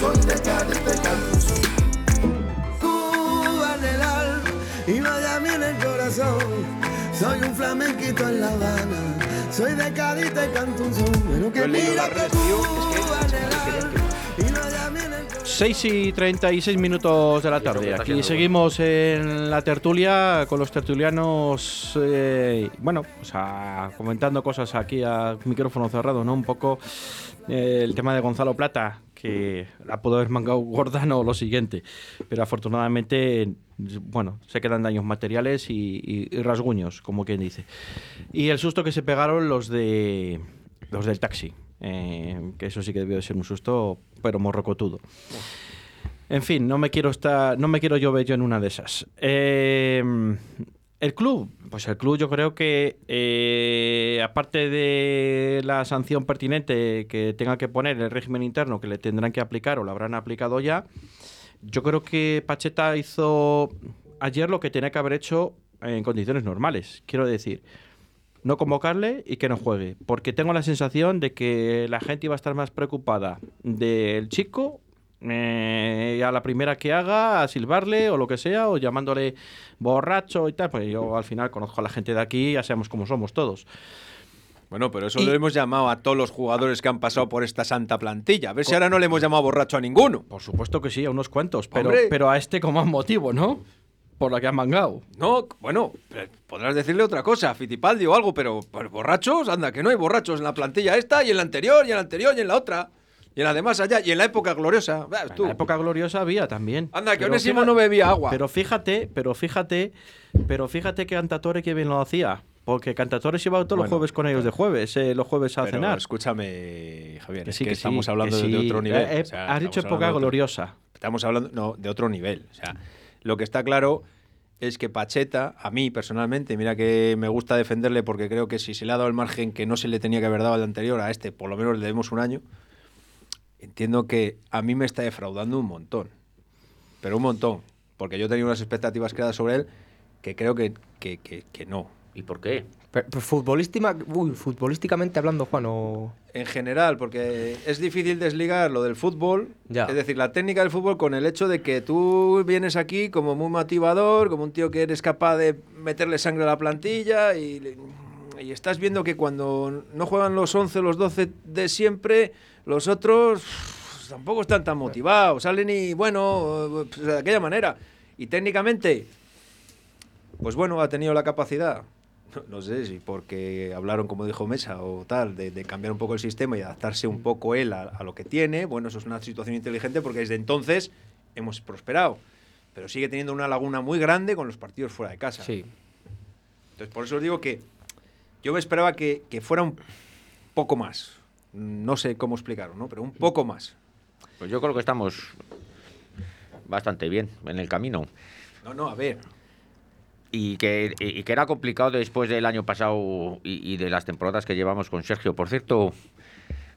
Soy de Cádiz, te canto un son. Cuba en el alma y Miami en el corazón. Soy un flamenquito en La Habana. Soy de Cádiz, te canto un son. Pero que Yo mira que Cuba 6 y 36 minutos de la tarde. Aquí seguimos en la tertulia con los tertulianos, eh, bueno, o sea, comentando cosas aquí a micrófono cerrado, ¿no? Un poco eh, el tema de Gonzalo Plata, que la pudo haber mangado Gordano o lo siguiente, pero afortunadamente, bueno, se quedan daños materiales y, y- y rasguños, como quien dice. Y el susto que se pegaron los de los del taxi, eh, que eso sí que debió de ser un susto, pero morrocotudo. En fin, no me quiero estar, no me quiero yo yo en una de esas. Eh, el club, pues el club yo creo que eh, aparte de la sanción pertinente que tenga que poner el régimen interno que le tendrán que aplicar o lo habrán aplicado ya, yo creo que Pacheta hizo ayer lo que tenía que haber hecho en condiciones normales. Quiero decir, no convocarle y que no juegue. Porque tengo la sensación de que la gente iba a estar más preocupada del chico eh, a la primera que haga, a silbarle o lo que sea, o llamándole borracho y tal. Pues yo al final conozco a la gente de aquí, ya sabemos cómo somos todos. Bueno, pero eso lo hemos llamado a todos los jugadores que han pasado por esta santa plantilla. A ver si ahora no le hemos llamado borracho a ninguno. Por supuesto que sí, a unos cuantos, pero, Hombre. pero a este con más motivo, ¿no? Por la que han mangado. No, bueno, eh, podrás decirle otra cosa, Fitipaldi o algo, pero, pero borrachos, anda, que no hay borrachos en la plantilla esta y en la anterior y en la anterior y en la otra. Y en la de más allá y en la época gloriosa. En la época gloriosa había también. Anda, que Pero Onésimo fíjate- no bebía agua. Pero fíjate, pero fíjate, pero fíjate que Cantatore que bien lo hacía. Porque Cantatore se iba todos los Bueno, jueves con ellos de jueves, eh, los jueves a Pero cenar. escúchame, Javier, Que es sí, que, sí, estamos hablando que de, otro nivel. Eh, eh, O sea, has dicho época gloriosa. Estamos hablando no, de otro nivel. O sea, lo que está claro es que Pacheta, a mí personalmente, mira que me gusta defenderle porque creo que si se le ha dado el margen que no se le tenía que haber dado al anterior, a este por lo menos le debemos un año, entiendo que a mí me está defraudando un montón. Pero un montón. Porque yo tenía unas expectativas creadas sobre él que creo que, que- que no. ¿Y por qué? Pero, pero futbolístima- uy, futbolísticamente hablando, Juan, o... En general, porque es difícil desligar lo del fútbol, Ya. es decir, la técnica del fútbol con el hecho de que tú vienes aquí como muy motivador, como un tío que eres capaz de meterle sangre a la plantilla y, estás viendo que cuando no juegan los 11 los 12 de siempre, los otros tampoco están tan motivados, salen y bueno, pues, de aquella manera. Y técnicamente, pues bueno, ha tenido la capacidad. No, no sé si porque hablaron, como dijo Mesa, o tal, de, de cambiar un poco el sistema y adaptarse un poco él a, a lo que tiene. Bueno, eso es una situación inteligente porque desde entonces hemos prosperado. Pero sigue teniendo una laguna muy grande con los partidos fuera de casa. Sí. Entonces, por eso os digo que yo me esperaba que, que fuera un poco más. No sé cómo explicarlo, ¿no? Pero un poco más. Pues yo creo que estamos bastante bien en el camino. No, no, a ver. Y que, y que era complicado después del año pasado y, y de las temporadas que llevamos con Sergio. Por cierto,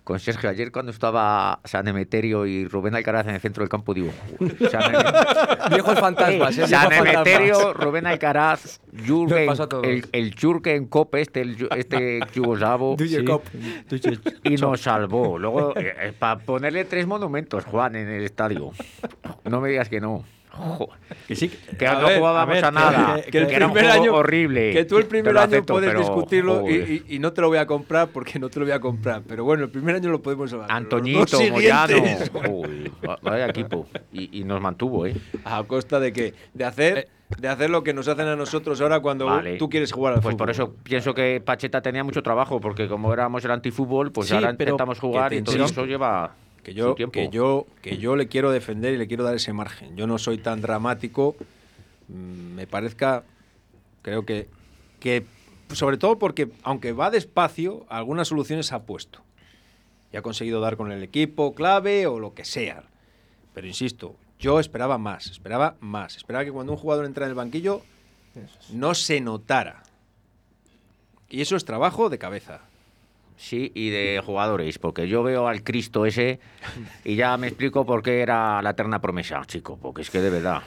con Sergio, ayer cuando estaba San Emeterio y Rubén Alcaraz en el centro del campo, digo, (laughs) San Eme- Viejos fantasmas, ¿eh? San Emeterio. Rubén Alcaraz, Jürgen, el, el Jürgen Kopp, este, el, este yugoslavo, (laughs) sí, y nos salvó. Luego, para ponerle tres monumentos, Juan, en el estadio. No me digas que no. Que sí, Que A no ver, jugábamos a ver, a, que- nada. que- Que, el era un primer juego año- horrible. Que tú el primer año acepto, puedes pero, discutirlo y, y- y no te lo voy a comprar porque no te lo voy a comprar. Pero bueno, el primer año lo podemos hablar. Antoñito, Moyano. (laughs) vaya equipo. Y, y nos mantuvo, ¿eh? ¿A costa de qué? De hacer, de hacer lo que nos hacen a nosotros ahora cuando Vale. tú quieres jugar al Pues fútbol. por eso pienso que Pacheta tenía mucho trabajo, porque como éramos el antifútbol, pues Sí, ahora intentamos que jugar y todo eso lleva que yo, que yo que yo le quiero defender y le quiero dar ese margen. Yo no soy tan dramático. mm, Me parezca, creo que, que sobre todo porque aunque va despacio, algunas soluciones ha puesto. Y ha conseguido dar con el equipo clave o lo que sea. Pero insisto, yo esperaba más, esperaba más. Esperaba que cuando un jugador entra en el banquillo no se notara. Y eso es trabajo de cabeza. Sí, y de jugadores, porque yo veo al Cristo ese y ya me explico por qué era la eterna promesa, chico, porque es que de verdad,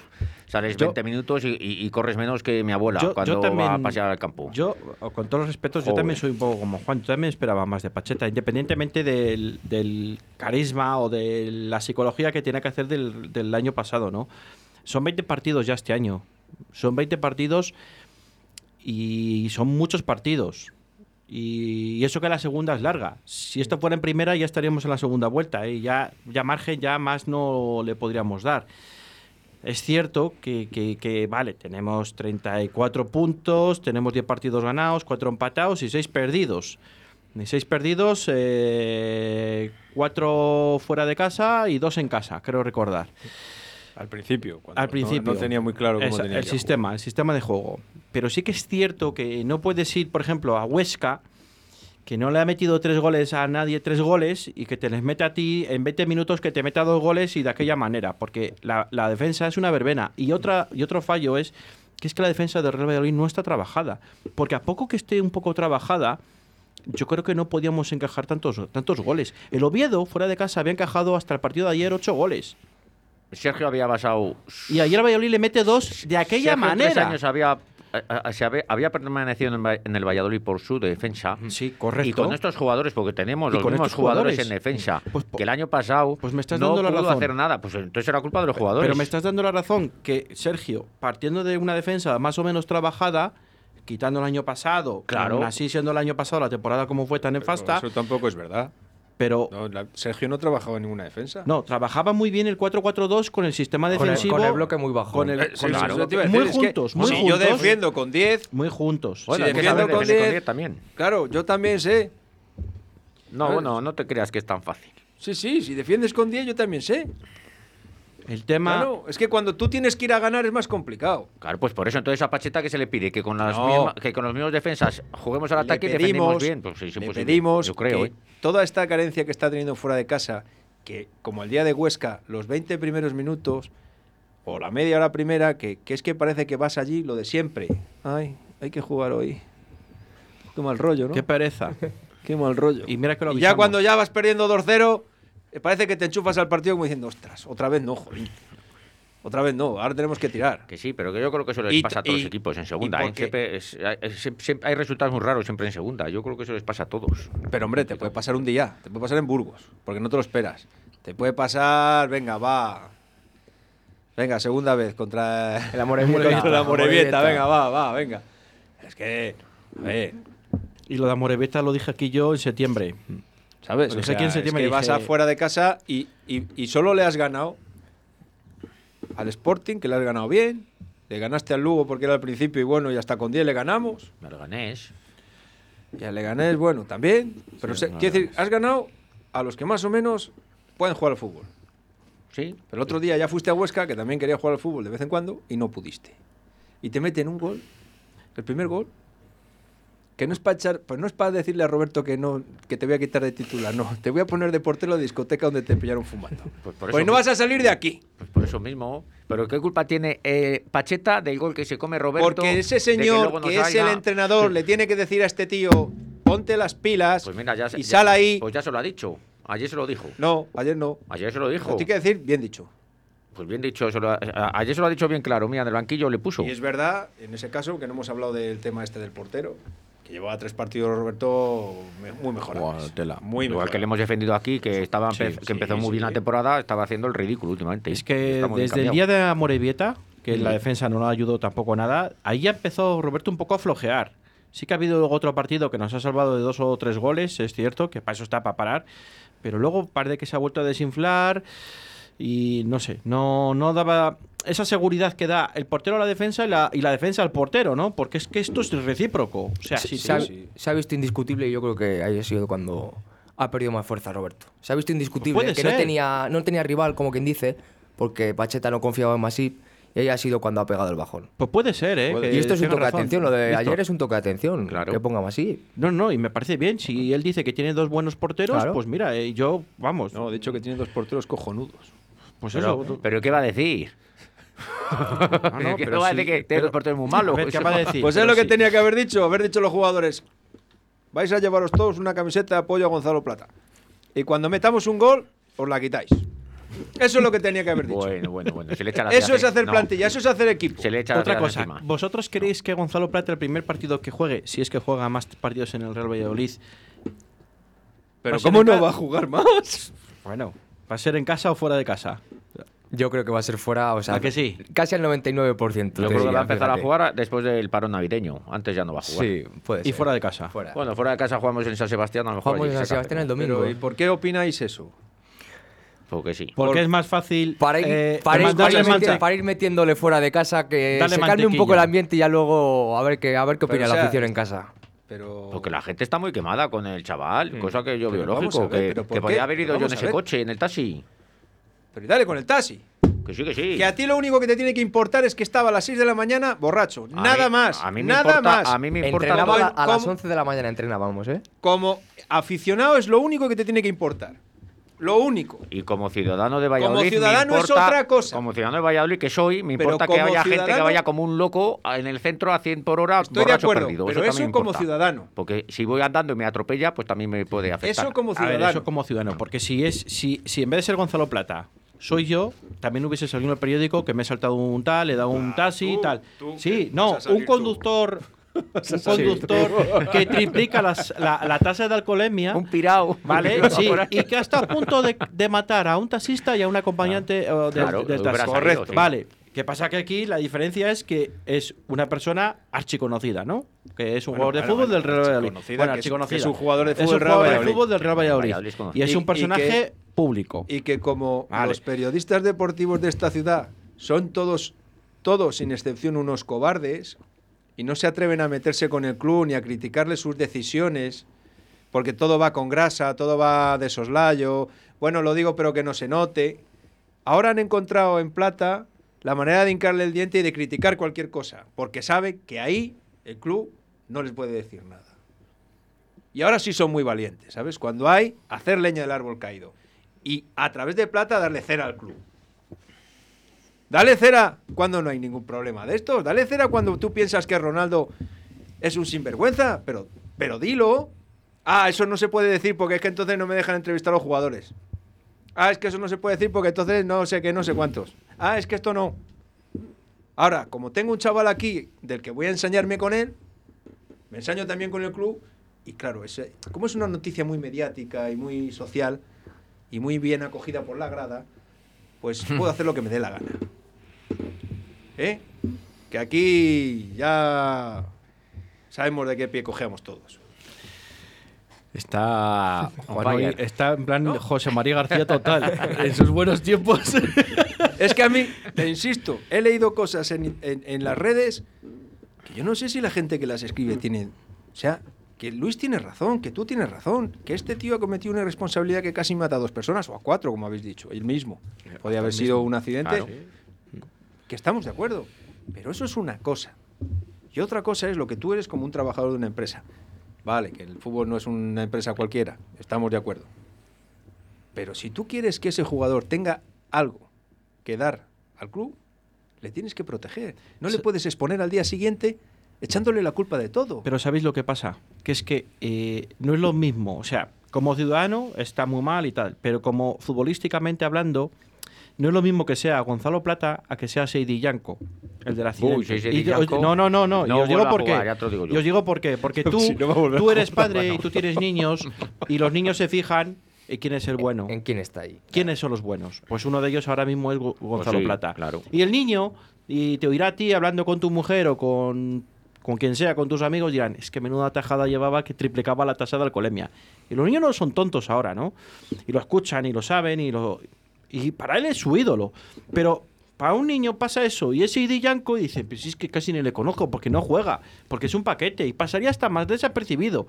sales Yo- 20 minutos y, y- y corres menos que mi abuela Yo- yo cuando va a pasear al campo. Yo, con todos los respetos, yo también soy un poco como Juan. Yo también esperaba más de Pacheta, independientemente del, del carisma o de la psicología que tiene que hacer del, del año pasado, ¿no? Son 20 partidos ya este año. Son 20 partidos y son muchos partidos. Y, eso que la segunda es larga. Si esto fuera en primera, ya estaríamos en la segunda vuelta. ¿eh? Ya, ya margen, ya más no le podríamos dar. Es cierto que, que- vale, tenemos 34 puntos, tenemos 10 partidos ganados, 4 empatados y 6 perdidos. De 6 perdidos, 4 fuera de casa y 2 en casa, creo recordar. Al principio, cuando Al principio. no, tenía muy claro cómo Esa- tenía el que sistema, el sistema de juego. Pero sí que es cierto que no puedes ir, por ejemplo, a Huesca, que no le ha metido tres goles a nadie, tres goles, y que te les mete a ti en 20 minutos que te meta dos goles y de aquella manera, porque la, la defensa es una verbena. Y, otra, y otro fallo es que es que la defensa de Real Valladolid no está trabajada. Porque a poco que esté un poco trabajada, yo creo que no podíamos encajar tantos, tantos goles. El Oviedo, fuera de casa, había encajado hasta el partido de ayer ocho goles. Sergio había basado... Y ayer Valladolid le mete dos de aquella Sergio en tres manera. años había, eh, eh, se había, había permanecido en el, Valladolid por su defensa. Sí, correcto. Y con estos jugadores, porque tenemos los con mismos jugadores, jugadores. en defensa, Pues po- que el año pasado Pues me estás no dando la pudo razón. hacer nada. Pues entonces era culpa de los jugadores. Pero me estás dando la razón que Sergio, partiendo de una defensa más o menos trabajada, quitando el año pasado, Claro. aún así siendo el año pasado la temporada como fue tan nefasta, Eso tampoco es verdad. Pero No, la- Sergio no trabajaba en ninguna defensa. no, trabajaba muy bien el 4-4-2 con el sistema Con el- defensivo. con el bloque muy bajo. Con el, Eh, con sí, decir, muy es que juntos, muy si juntos. yo defiendo con 10, Muy juntos. Bueno, si defiendo con defender 10, 10 también. claro, yo también sé. No, ¿sabes? bueno, no te creas que es tan fácil. Sí, sí, si defiendes con 10 yo también sé. El tema. Claro, es que cuando tú tienes que ir a ganar es más complicado. Claro, pues por eso entonces a Pacheta que se le pide que con las No. mismas- que con los mismos defensas juguemos al ataque y defendemos pedimos, bien. Pues sí, le imposible, pedimos yo creo, que ¿eh? toda esta carencia que está teniendo fuera de casa, que como el día de Huesca, los 20 primeros minutos o la media hora primera, que, que es que parece que vas allí lo de siempre. Ay, hay que jugar hoy. Qué mal rollo, ¿no? Qué pereza. (laughs) Qué mal rollo. Y mira que lo Y ya cuando ya vas perdiendo 2-0, eh, parece que te enchufas al partido como diciendo, ostras, otra vez no, joder. Otra vez no, ahora tenemos que tirar. Que sí, pero que yo creo que eso les Y- pasa a todos y- los equipos en ¿y segunda. ¿eh? qué? Siempre es- hay, es- siempre hay resultados muy raros siempre en segunda. Yo creo que eso les pasa a todos. Pero hombre, te puede pasar un día, te puede pasar en Burgos, porque no te lo esperas. Te puede pasar, venga, va. Venga, segunda vez contra (laughs) El Amorebieta. Morevieta, Amorebieta. venga, va, va, venga. Es que, a ver, Y lo de Amorebieta lo dije aquí yo en septiembre. ¿Sabes? Lo O dije aquí sea, en septiembre es y que vas dije- afuera de casa y, y, y solo le has ganado al Sporting, que le has ganado bien. Le ganaste al Lugo porque era al principio y bueno, y hasta con 10 le ganamos. Me lo ganés. Ya le gané, bueno, también. Pero Sí, se- no, quiero decir, has ganado a los que más o menos pueden jugar al fútbol. Sí. Pero el otro día ya fuiste a Huesca, que también quería jugar al fútbol de vez en cuando, y no pudiste. Y te meten un gol, el primer gol, que no es para echar, pues no es para decirle a Roberto que no, que te voy a quitar de titular, no, te voy a poner de portero de discoteca donde te pillaron fumando. (laughs) Pues por Pues no vas a salir de aquí. Pues por eso mismo. Pero ¿qué culpa tiene eh, Pacheta del gol que se come Roberto? Porque ese señor, que, es el entrenador, le tiene que decir a este tío, ponte las pilas Pues mira, ya, se- y ya- sal ahí. Pues ya se lo ha dicho. Ayer se lo dijo. No, ayer no. Ayer se lo dijo. Lo tiene que decir bien dicho. Pues bien dicho. se lo ha- a- ayer se lo ha dicho bien claro. Mira, en el banquillo le puso. Y es verdad, en ese caso, que no hemos hablado del tema este del portero, que llevaba tres partidos Roberto muy. Buah, tela. Muy Igual que le hemos defendido aquí, que estaba Sí, empe- que sí, empezó muy sí, bien la temporada, estaba haciendo el ridículo últimamente. Es que desde el día de Amorebieta, que la defensa no nos ayudó tampoco nada, ahí ya empezó Roberto un poco a flojear. Sí que ha habido luego otro partido que nos ha salvado de dos o tres goles, es cierto, que para eso está para parar, pero luego parece que se ha vuelto a desinflar y no sé, no, no daba esa seguridad que da el portero a la defensa y la, y la defensa al portero, ¿no? Porque es que esto es recíproco. O sea, si se, ha, tú- se ha visto indiscutible y yo creo que ahí ha sido cuando ha perdido más fuerza Roberto. Se ha visto indiscutible Pues puede que no ser. tenía, no tenía rival, como quien dice, porque Pacheta no confiaba en Masip y ahí ha sido cuando ha pegado el bajón. Pues puede ser, ¿eh? y esto es un toque de atención, lo de ayer es un toque de atención, Claro. que ponga Masip. No, no, y me parece bien. Si él dice que tiene dos buenos porteros, Claro. pues mira, eh, yo, vamos. No, de hecho que tiene dos porteros cojonudos. Pues Pero, eso. pero ¿qué va a decir? (laughs) Ah, no, (laughs) ¿Qué pero va a decir que tiene pero- dos porteros muy malos? A ver, ¿qué va a decir? Pues es Pero lo que sí. tenía que haber dicho, haber dicho los jugadores. Vais a llevaros todos una camiseta de apoyo a Gonzalo Plata. Y cuando metamos un gol, os la quitáis. Eso es lo que tenía que haber dicho. Bueno, bueno, bueno. Se le echa la Eso es hacer no, plantilla, eso es hacer equipo. Se le echa la Otra cosa, encima. ¿vosotros creéis que Gonzalo Plata el primer partido que juegue, si es que juega más partidos en el Real Valladolid, Pero ¿cómo no va a jugar más? bueno, va a ser en casa o fuera de casa? Yo creo que va a ser fuera, o sea, ¿A que sí? casi al 99%. Yo creo que va a empezar a jugar después del paro navideño. Antes ya no va a jugar. Sí, puede Y ser. fuera de casa. Fuera. Bueno, fuera de casa jugamos en San Sebastián, a lo mejor. Jugamos en San. Sebastián el domingo. Pero ¿y por qué opináis eso? Porque sí. Porque Por- es más fácil Para ir, eh, para, ir, darle para ir mancha- meti- para ir metiéndole fuera de casa, que Dale se calme un poco el ambiente y ya luego a ver qué, a ver qué Pero, opina o sea, la afición en casa. Pero... Porque la gente está muy quemada con el chaval, cosa que yo Pero veo vamos a lógico. ver, que ¿pero por que podía qué? haber ido yo en ese coche, en el taxi. Pero y dale con el taxi. Que sí, que sí. Que a ti lo único que te tiene que importar es que estaba a las 6 de la mañana borracho. A Nada mí- más. A mí me nada importa, más. A mí me importa. Entrenaba a, la- como- a las como- 11 de la mañana, entrenábamos, ¿eh? Como aficionado es lo único que te tiene que importar. Lo único. Y como ciudadano de Valladolid. me ciudadano es importa- otra cosa. Como ciudadano de Valladolid que soy, me Pero importa que como haya gente que vaya como un loco en el centro a 100 por hora. Estoy de acuerdo. perdido. pero eso me como ciudadano. Porque si voy andando y me atropella, pues también me puede afectar. Eso como A ver, ciudadano. eso como ciudadano, porque si es si, si en vez de ser Gonzalo Plata soy yo, también hubiese salido en el periódico que me he saltado un tal, he dado un taxi y tal. sí, no, un conductor (laughs) un conductor que triplica las- la, la tasa de alcoholemia. Un pirao. ¿Vale? Un (laughs) Sí, y que está a punto de, de matar a un taxista y a un acompañante eh, del, Claro, del salido, Correcto. sí. Vale. ¿Qué pasa? Que aquí la diferencia es que es una persona archiconocida, ¿no? Que es un Bueno, jugador de fútbol bueno, del Real Valladolid. archiconocida, Bueno, archiconocida. es un jugador de Es fútbol un del Real de Valladolid. fútbol del Real Valladolid. Valladolid es conocido. Y es un y personaje que- público. Y que como Vale. los periodistas deportivos de esta ciudad son todos, todos sin excepción unos cobardes y no se atreven a meterse con el club ni a criticarle sus decisiones, porque todo va con grasa, todo va de soslayo, bueno, lo digo pero que no se note. Ahora han encontrado en Plata la manera de hincarle el diente y de criticar cualquier cosa, porque saben que ahí el club no les puede decir nada. Y ahora sí son muy valientes, ¿sabes? Cuando hay, hacer leña del árbol caído. Y a través de plata darle cera al club. Dale cera cuando no hay ningún problema de estos. Dale cera cuando tú piensas que Ronaldo es un sinvergüenza. Pero, pero dilo. Ah, eso no se puede decir porque es que entonces no me dejan entrevistar a los jugadores. Ah, es que eso no se puede decir porque entonces no sé qué, no sé cuántos. Ah, es que esto no. Ahora, como tengo un chaval aquí del que voy a enseñarme con él, me ensaño también con el club y claro, como es una noticia muy mediática y muy social y muy bien acogida por la grada, pues puedo hacer lo que me dé la gana. ¿Eh? Que aquí ya sabemos de qué pie cogeamos todos. Está, (laughs) Juan, está en plan José María García (laughs) total. en sus buenos tiempos. (laughs) Es que a mí, te insisto, he leído cosas en, en- en las redes que yo no sé si la gente que las escribe tiene... O sea, que Luis tiene razón, que tú tienes razón, que este tío ha cometido una irresponsabilidad que casi mata a dos personas, o a cuatro, como habéis dicho, el mismo. Podía haber sido un accidente. Claro. Que estamos de acuerdo. Pero eso es una cosa. Y otra cosa es lo que tú eres como un trabajador de una empresa. Vale, que el fútbol no es una empresa cualquiera, estamos de acuerdo. Pero si tú quieres que ese jugador tenga algo que dar al club, le tienes que proteger. No le puedes exponer al día siguiente echándole la culpa de todo. Pero ¿sabéis lo que pasa? Que es que eh, no es lo mismo. O sea, como ciudadano está muy mal y tal, pero como futbolísticamente hablando, no es lo mismo que sea Gonzalo Plata a que sea Seidi Yanco. El Y yo- Dillanco no, no, no, no. no y os digo por qué. digo yo. Y os digo por qué. Porque (laughs) tú, Si no tú eres padre y tú tienes niños y los niños se fijan en quién es el bueno. ¿En quién está ahí? ¿Quiénes son los buenos? Pues uno de ellos ahora mismo es Gu- Gonzalo sí, Plata. claro. Y el niño, y te oirá a ti hablando con tu mujer o con, con quien sea, con tus amigos, dirán, es que menuda tajada llevaba que triplicaba la tasa de alcoholemia. Y los niños no son tontos ahora, ¿no? Y lo escuchan y lo saben y lo... Y para él es su ídolo. Pero para un niño pasa eso y ese Yanko dice, pues es que casi ni le conozco porque no juega, porque es un paquete y pasaría hasta más desapercibido.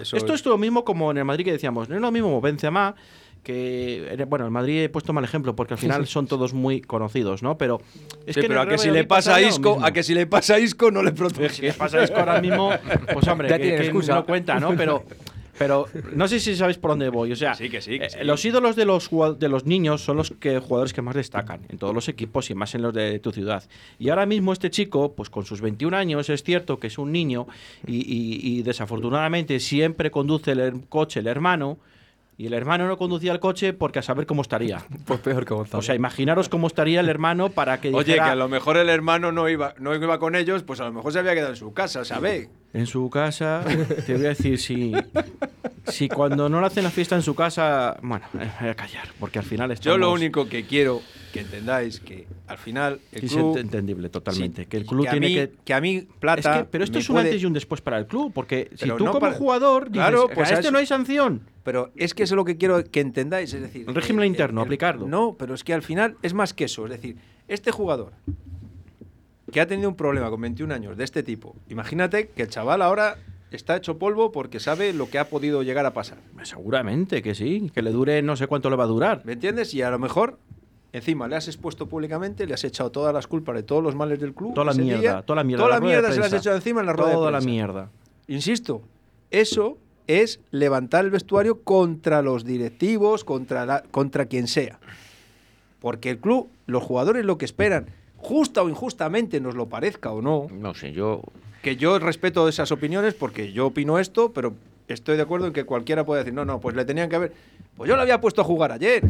Eso Esto es- es lo mismo como en el Madrid que decíamos, no es lo mismo Benzema que eh, bueno, el Madrid he puesto mal ejemplo porque al final son todos muy conocidos, ¿no? Pero es Sí, que pero a que si le pasa a Isco, a que si le pasa a Isco no le protege. ¿Qué pasa es que ahora mismo, pues hombre, Ya que, que excusa. no cuenta, ¿no? Pero, pero no sé si sabéis por dónde voy. O sea, Sí, que sí, que eh, los ídolos de los, de los niños son los que, jugadores que más destacan en todos los equipos y más en los de tu ciudad. Y ahora mismo este chico, pues con sus 21 años, es cierto que es un niño y, y- y desafortunadamente siempre conduce el coche el hermano. Y el hermano no conducía el coche porque a saber cómo estaría. (laughs) Pues peor que Gonzalo. O sea, imaginaros cómo estaría el hermano para que Oye, dijera, que a lo mejor el hermano no iba, no iba con ellos, pues a lo mejor se había quedado en su casa, ¿sabes? En su casa, te voy a decir, si, si cuando no le hacen la fiesta en su casa, bueno, voy a callar, porque al final Yo estamos... lo único que quiero que entendáis que al final el es club entendible Sí, totalmente, que el club tiene mí- que... que a mí plata Es que- pero esto es un puede- antes y un después para el club, porque si Pero tú no como para- jugador dices, Claro, "A pues a este eso- no hay sanción, Pero es que eso es lo que quiero que entendáis, es decir... El régimen interno, aplicarlo. No, pero es que al final es más que eso, es decir, este jugador que ha tenido un problema con 21 años de este tipo, imagínate que el chaval ahora está hecho polvo porque sabe lo que ha podido llegar a pasar. seguramente que sí, que le dure no sé cuánto le va a durar. ¿Me entiendes? Y a lo mejor, encima, le has expuesto públicamente, le has echado todas las culpas de todos los males del club. Toda la mierda, día. toda la mierda. Toda la la de mierda se la has echado encima en la rueda de Toda la prensa. mierda. Insisto, eso es levantar el vestuario contra los directivos, contra, la- contra quien sea. Porque el club, los jugadores lo que esperan, justa o injustamente nos lo parezca o no, No sé, yo. que yo respeto esas opiniones porque yo opino esto, pero estoy de acuerdo en que cualquiera puede decir, no, no, pues le tenían que haber... Pues yo lo había puesto a jugar ayer.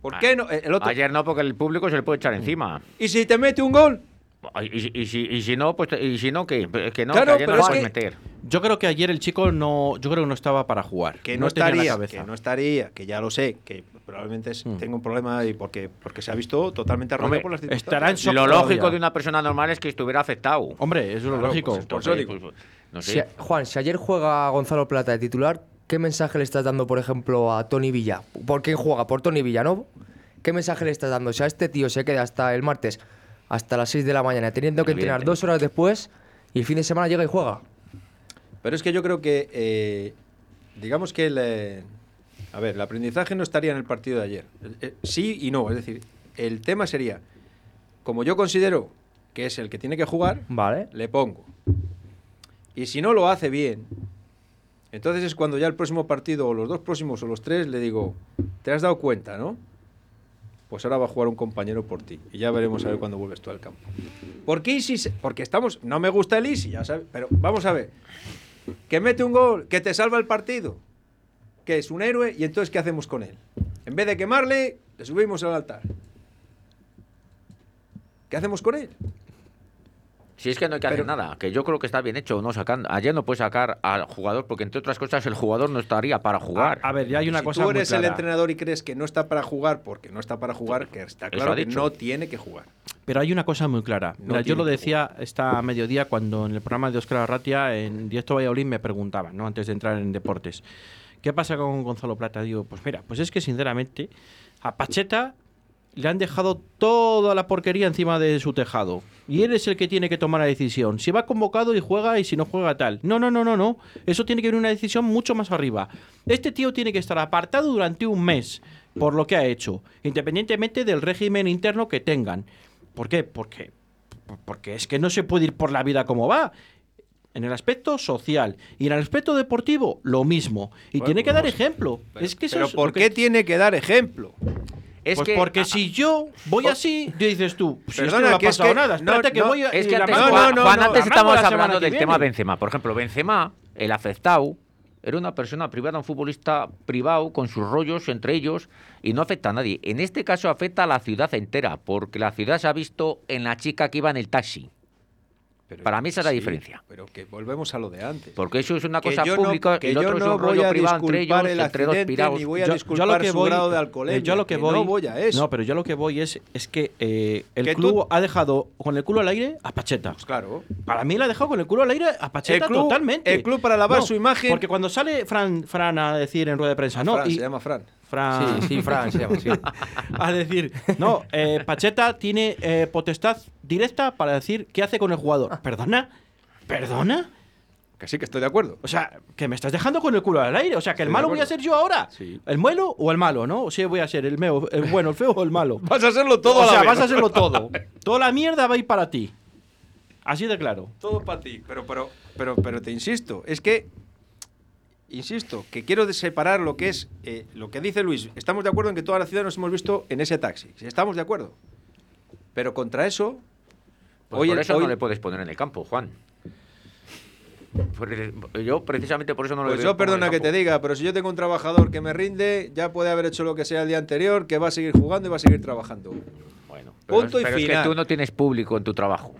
¿Por qué no? El otro, Ayer no, porque el público se le puede echar encima. ¿Y si te mete un gol? Y, si- y si, y si no, pues y si no, ¿qué? Es que no, Claro, que ayer no lo es puedes meter. Yo creo que ayer el chico no, yo creo que no estaba para jugar. Que no, estaría, que no estaría, que ya lo sé, que probablemente es- tenga un problema y porque, porque se ha visto totalmente Hombre, por las estará en circunstancias. shock Lo todavía. lógico de una persona normal es que estuviera afectado. Hombre, eso es lo Claro, lógico. pues, por. Pues, no Si-. Juan, si ayer juega Gonzalo Plata de titular, ¿qué mensaje le estás dando, por ejemplo, a Tony Villa? ¿Por quién juega? ¿Por Tony Villanovo? ¿Qué mensaje le estás dando? Si a este tío se queda hasta el martes, hasta las 6 de la mañana, teniendo que entrenar dos horas después, y el fin de semana llega y juega. Pero es que yo creo que, eh, digamos que el, eh, a ver, el aprendizaje no estaría en el partido de ayer. Eh, sí y no, es decir, el tema sería, como yo considero que es el que tiene que jugar, Vale. le pongo. Y si no lo hace bien, entonces es cuando ya el próximo partido, o los dos próximos, o los tres, le digo, te has dado cuenta, ¿no? Pues ahora va a jugar un compañero por ti. Y ya veremos a ver cuándo vuelves tú al campo. ¿Por qué Isi? se- Porque estamos. No me gusta el Isi, ya sabes. Pero vamos a ver. Que mete un gol, que te salva el partido. Que es un héroe, y entonces ¿qué hacemos con él? En vez de quemarle, le subimos al altar. ¿Qué hacemos con él? Si es que no hay que hacer Pero- nada, que yo creo que está bien hecho, no sacando. Ayer no puedes sacar al jugador porque entre otras cosas el jugador no estaría para jugar. A, a ver, ya hay una si cosa tú muy eres el entrenador y crees que no está para jugar porque no está para jugar, que está claro que no tiene que jugar. Pero hay una cosa muy clara. No Mira, yo lo decía esta mediodía cuando en el programa de Oscar Arratia en Directo Valladolid me preguntaban, ¿no? Antes de entrar en deportes. ¿Qué pasa con Gonzalo Plata? Digo, pues mira, pues es que sinceramente a Pacheta le han dejado toda la porquería encima de su tejado. Y él es el que tiene que tomar la decisión. Si va convocado y juega y si no juega tal. No, no, no, no, no. Eso tiene que venir una decisión mucho más arriba. Este tío tiene que estar apartado durante un mes por lo que ha hecho, independientemente del régimen interno que tengan. ¿Por qué? Porque, porque es que no se puede ir por la vida como va. En el aspecto social y en el aspecto deportivo, lo mismo. Y Bueno, tiene que pues dar ejemplo. Pero, es que eso pero es ¿por que- qué tiene que dar ejemplo? Es pues que porque si yo voy así, dices tú, si Perdona, no ha pasado que- nada, no, espérate que no, voy a... Es que antes, mando- no, Juan, no, Juan, no, antes la estamos hablando del tema. Benzema. Por ejemplo, Benzema, el afectado, Era una persona privada, un futbolista privado, con sus rollos entre ellos, y no afecta a nadie. En este caso afecta a la ciudad entera, porque la ciudad se ha visto en la chica que iba en el taxi. Pero- Para mí esa es la sí, diferencia. Pero que volvemos a lo de antes. Porque eso es una Que cosa yo no- pública que y el yo otro es no un voy rollo a privado entre ellos, el entre dos pirados. ni voy a Yo- yo disculpar lo que su voy- grado de yo alcoholemia. lo que que voy, no voy a eso. No, pero yo lo que voy es, es que eh, el Que club tú- ha dejado con el culo al aire a Pacheta. Pues claro. Para mí le ha dejado con el culo al aire a Pacheta El club- totalmente. el club para lavar No, su imagen- Porque cuando sale Fran, Fran a decir en rueda de prensa, no, Fran, y- se llama Fran. Fran. Sí, sí, Fran se llama así. (laughs) a decir, no, eh, Pacheta tiene eh, potestad directa para decir qué hace con el jugador. ¿Perdona? ¿Perdona? Que sí, que estoy de acuerdo. O sea, que me estás dejando con el culo al aire. O sea, que el Estoy malo voy a ser yo ahora. Sí. ¿El bueno o el malo, no? O sea, voy a ser el, meo, el bueno, el feo o el malo. Vas a hacerlo todo o a la sea, vez, vas a hacerlo todo. (laughs) Toda la mierda va a ir para ti. Así de claro. Todo para ti. Pero, pero, pero, pero te insisto, es que. Insisto, que quiero separar lo que es eh, lo que dice Luis. Estamos de acuerdo en que toda la ciudad nos hemos visto en ese taxi. Estamos de acuerdo. Pero contra eso. Pues hoy por el- eso hoy- no le puedes poner en el campo, Juan. Yo precisamente por eso no le Pues yo perdona que te diga, pero si yo tengo un trabajador que me rinde, ya puede haber hecho lo que sea el día anterior, que va a seguir jugando y va a seguir trabajando. Bueno, pero, Punto es, y pero es que final. tú no tienes público en tu trabajo.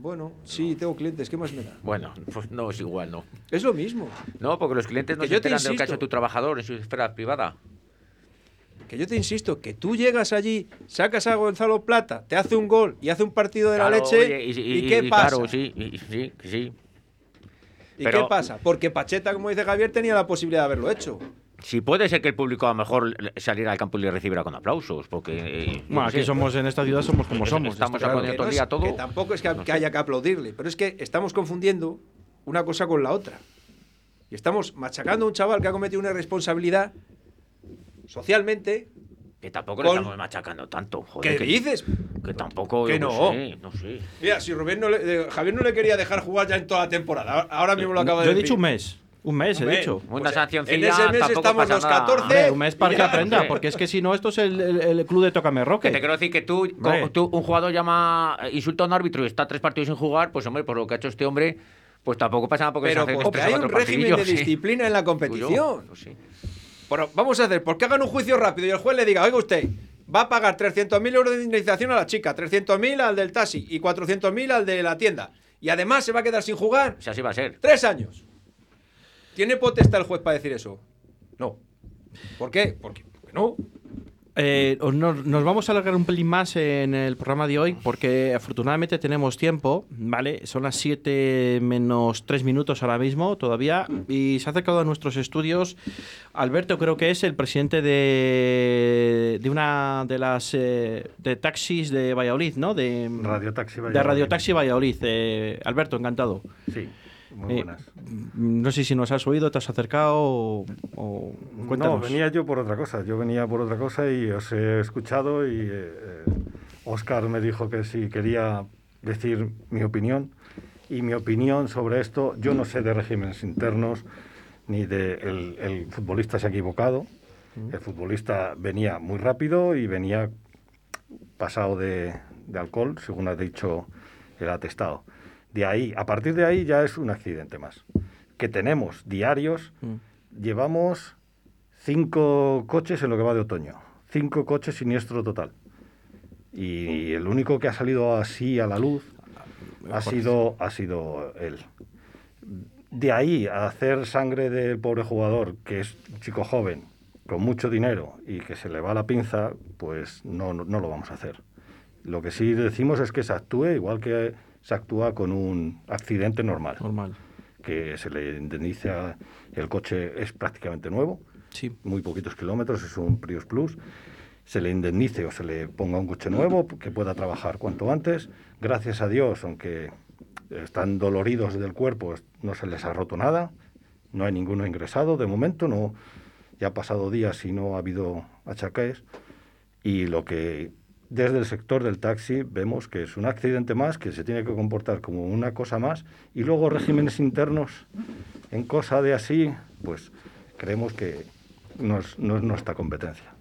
Bueno, sí, tengo clientes, ¿qué más me da? Bueno, pues no es igual, ¿no? Es lo mismo. No, porque los clientes no Que se yo te enteran de lo que ha hecho insisto. tu trabajador en su esfera privada. Que yo te insisto, que tú llegas allí, sacas a Gonzalo Plata, te hace un gol y hace un partido de la leche. oye, y, y- qué pasa? Claro, sí, y- sí, sí. ¿Y Pero- qué pasa? Porque Pacheta, como dice Javier, tenía la posibilidad de haberlo hecho. Sí puede ser que el público a lo mejor saliera al campo y le recibiera con aplausos, porque... eh, yo Bueno, qué aquí sé. somos, en esta ciudad somos como somos. estamos aplaudiendo todo no el día todo. que tampoco es que, No que haya que aplaudirle, pero es que estamos confundiendo una cosa con la otra. Y estamos machacando a un chaval que ha cometido una irresponsabilidad socialmente. Que tampoco con- le estamos machacando tanto, joder. ¿Qué que, dices? Que tampoco... Que yo no. sé, no sé. Mira, si Rubén no le, eh, Javier no le quería dejar jugar ya en toda la temporada, ahora mismo lo acaba Yo de he decir. dicho un mes. Un mes, he dicho. Una Pues, sancioncilla en ese mes estamos los nada. 14. Hombre, un mes para que aprenda, porque es que si no, esto es el, el- el club de Tócame Roque. Que te quiero decir que tú, un jugador llama, eh, insulta a un árbitro y está tres partidos sin jugar, pues hombre, por lo que ha hecho este hombre, pues tampoco pasa nada porque Pero se hace hay un régimen de sí. (laughs) disciplina en la competición. Pues sí. Pero vamos a hacer, porque hagan un juicio rápido y el juez le diga, oiga usted, va a pagar 300.000 euros de indemnización a la chica, 300.000 al del taxi y 400.000 al de la tienda. Y además se va a quedar sin jugar O sea, así va a ser. tres años. ¿Tiene potestad el juez para decir eso? No. ¿Por qué? Porque, porque no. Eh, os- nos, nos vamos a alargar un pelín más en el programa de hoy porque afortunadamente tenemos tiempo, ¿vale? Son las 7 menos 3 minutos ahora mismo todavía y se ha acercado a nuestros estudios Alberto, creo que es el presidente de, de una de las eh, de taxis de Valladolid, ¿no? De Radio Taxi De Valladolid. Radio Taxi Valladolid. Eh, Alberto, encantado. Sí, muy Eh, buenas. no sé si nos has oído, te has acercado o, o- No, cuéntanos. venía yo por otra cosa. Yo venía por otra cosa y os he escuchado y eh, Oscar me dijo que si quería decir mi opinión. Y mi opinión sobre esto, yo no sé de regímenes internos ni de el, el futbolista se ha equivocado. El futbolista venía muy rápido y venía pasado de, de alcohol, según ha dicho el atestado. De ahí, a partir de ahí ya es un accidente más. Que tenemos diarios, llevamos cinco coches en lo que va de otoño, cinco coches siniestro total. Y el único que ha salido así a la luz ha sido, ha sido él. De ahí a hacer sangre del pobre jugador, que es un chico joven, con mucho dinero y que se le va la pinza, pues no, no, no lo vamos a hacer. Lo que sí decimos es que se actúe igual que se actúa con un accidente normal. Normal. Que se le indemniza, el coche es prácticamente nuevo, Sí. muy poquitos kilómetros, es un Prius Plus. Se le indemnice o se le ponga un coche nuevo que pueda trabajar cuanto antes. Gracias a Dios, aunque están doloridos del cuerpo, no se les ha roto nada, no hay ninguno ingresado de momento, no, ya ha pasado días y no ha habido achaques. Y lo que desde el sector del taxi vemos que es un accidente más, que se tiene que comportar como una cosa más, y luego regímenes internos en cosa de así, pues creemos que no es, no es nuestra competencia.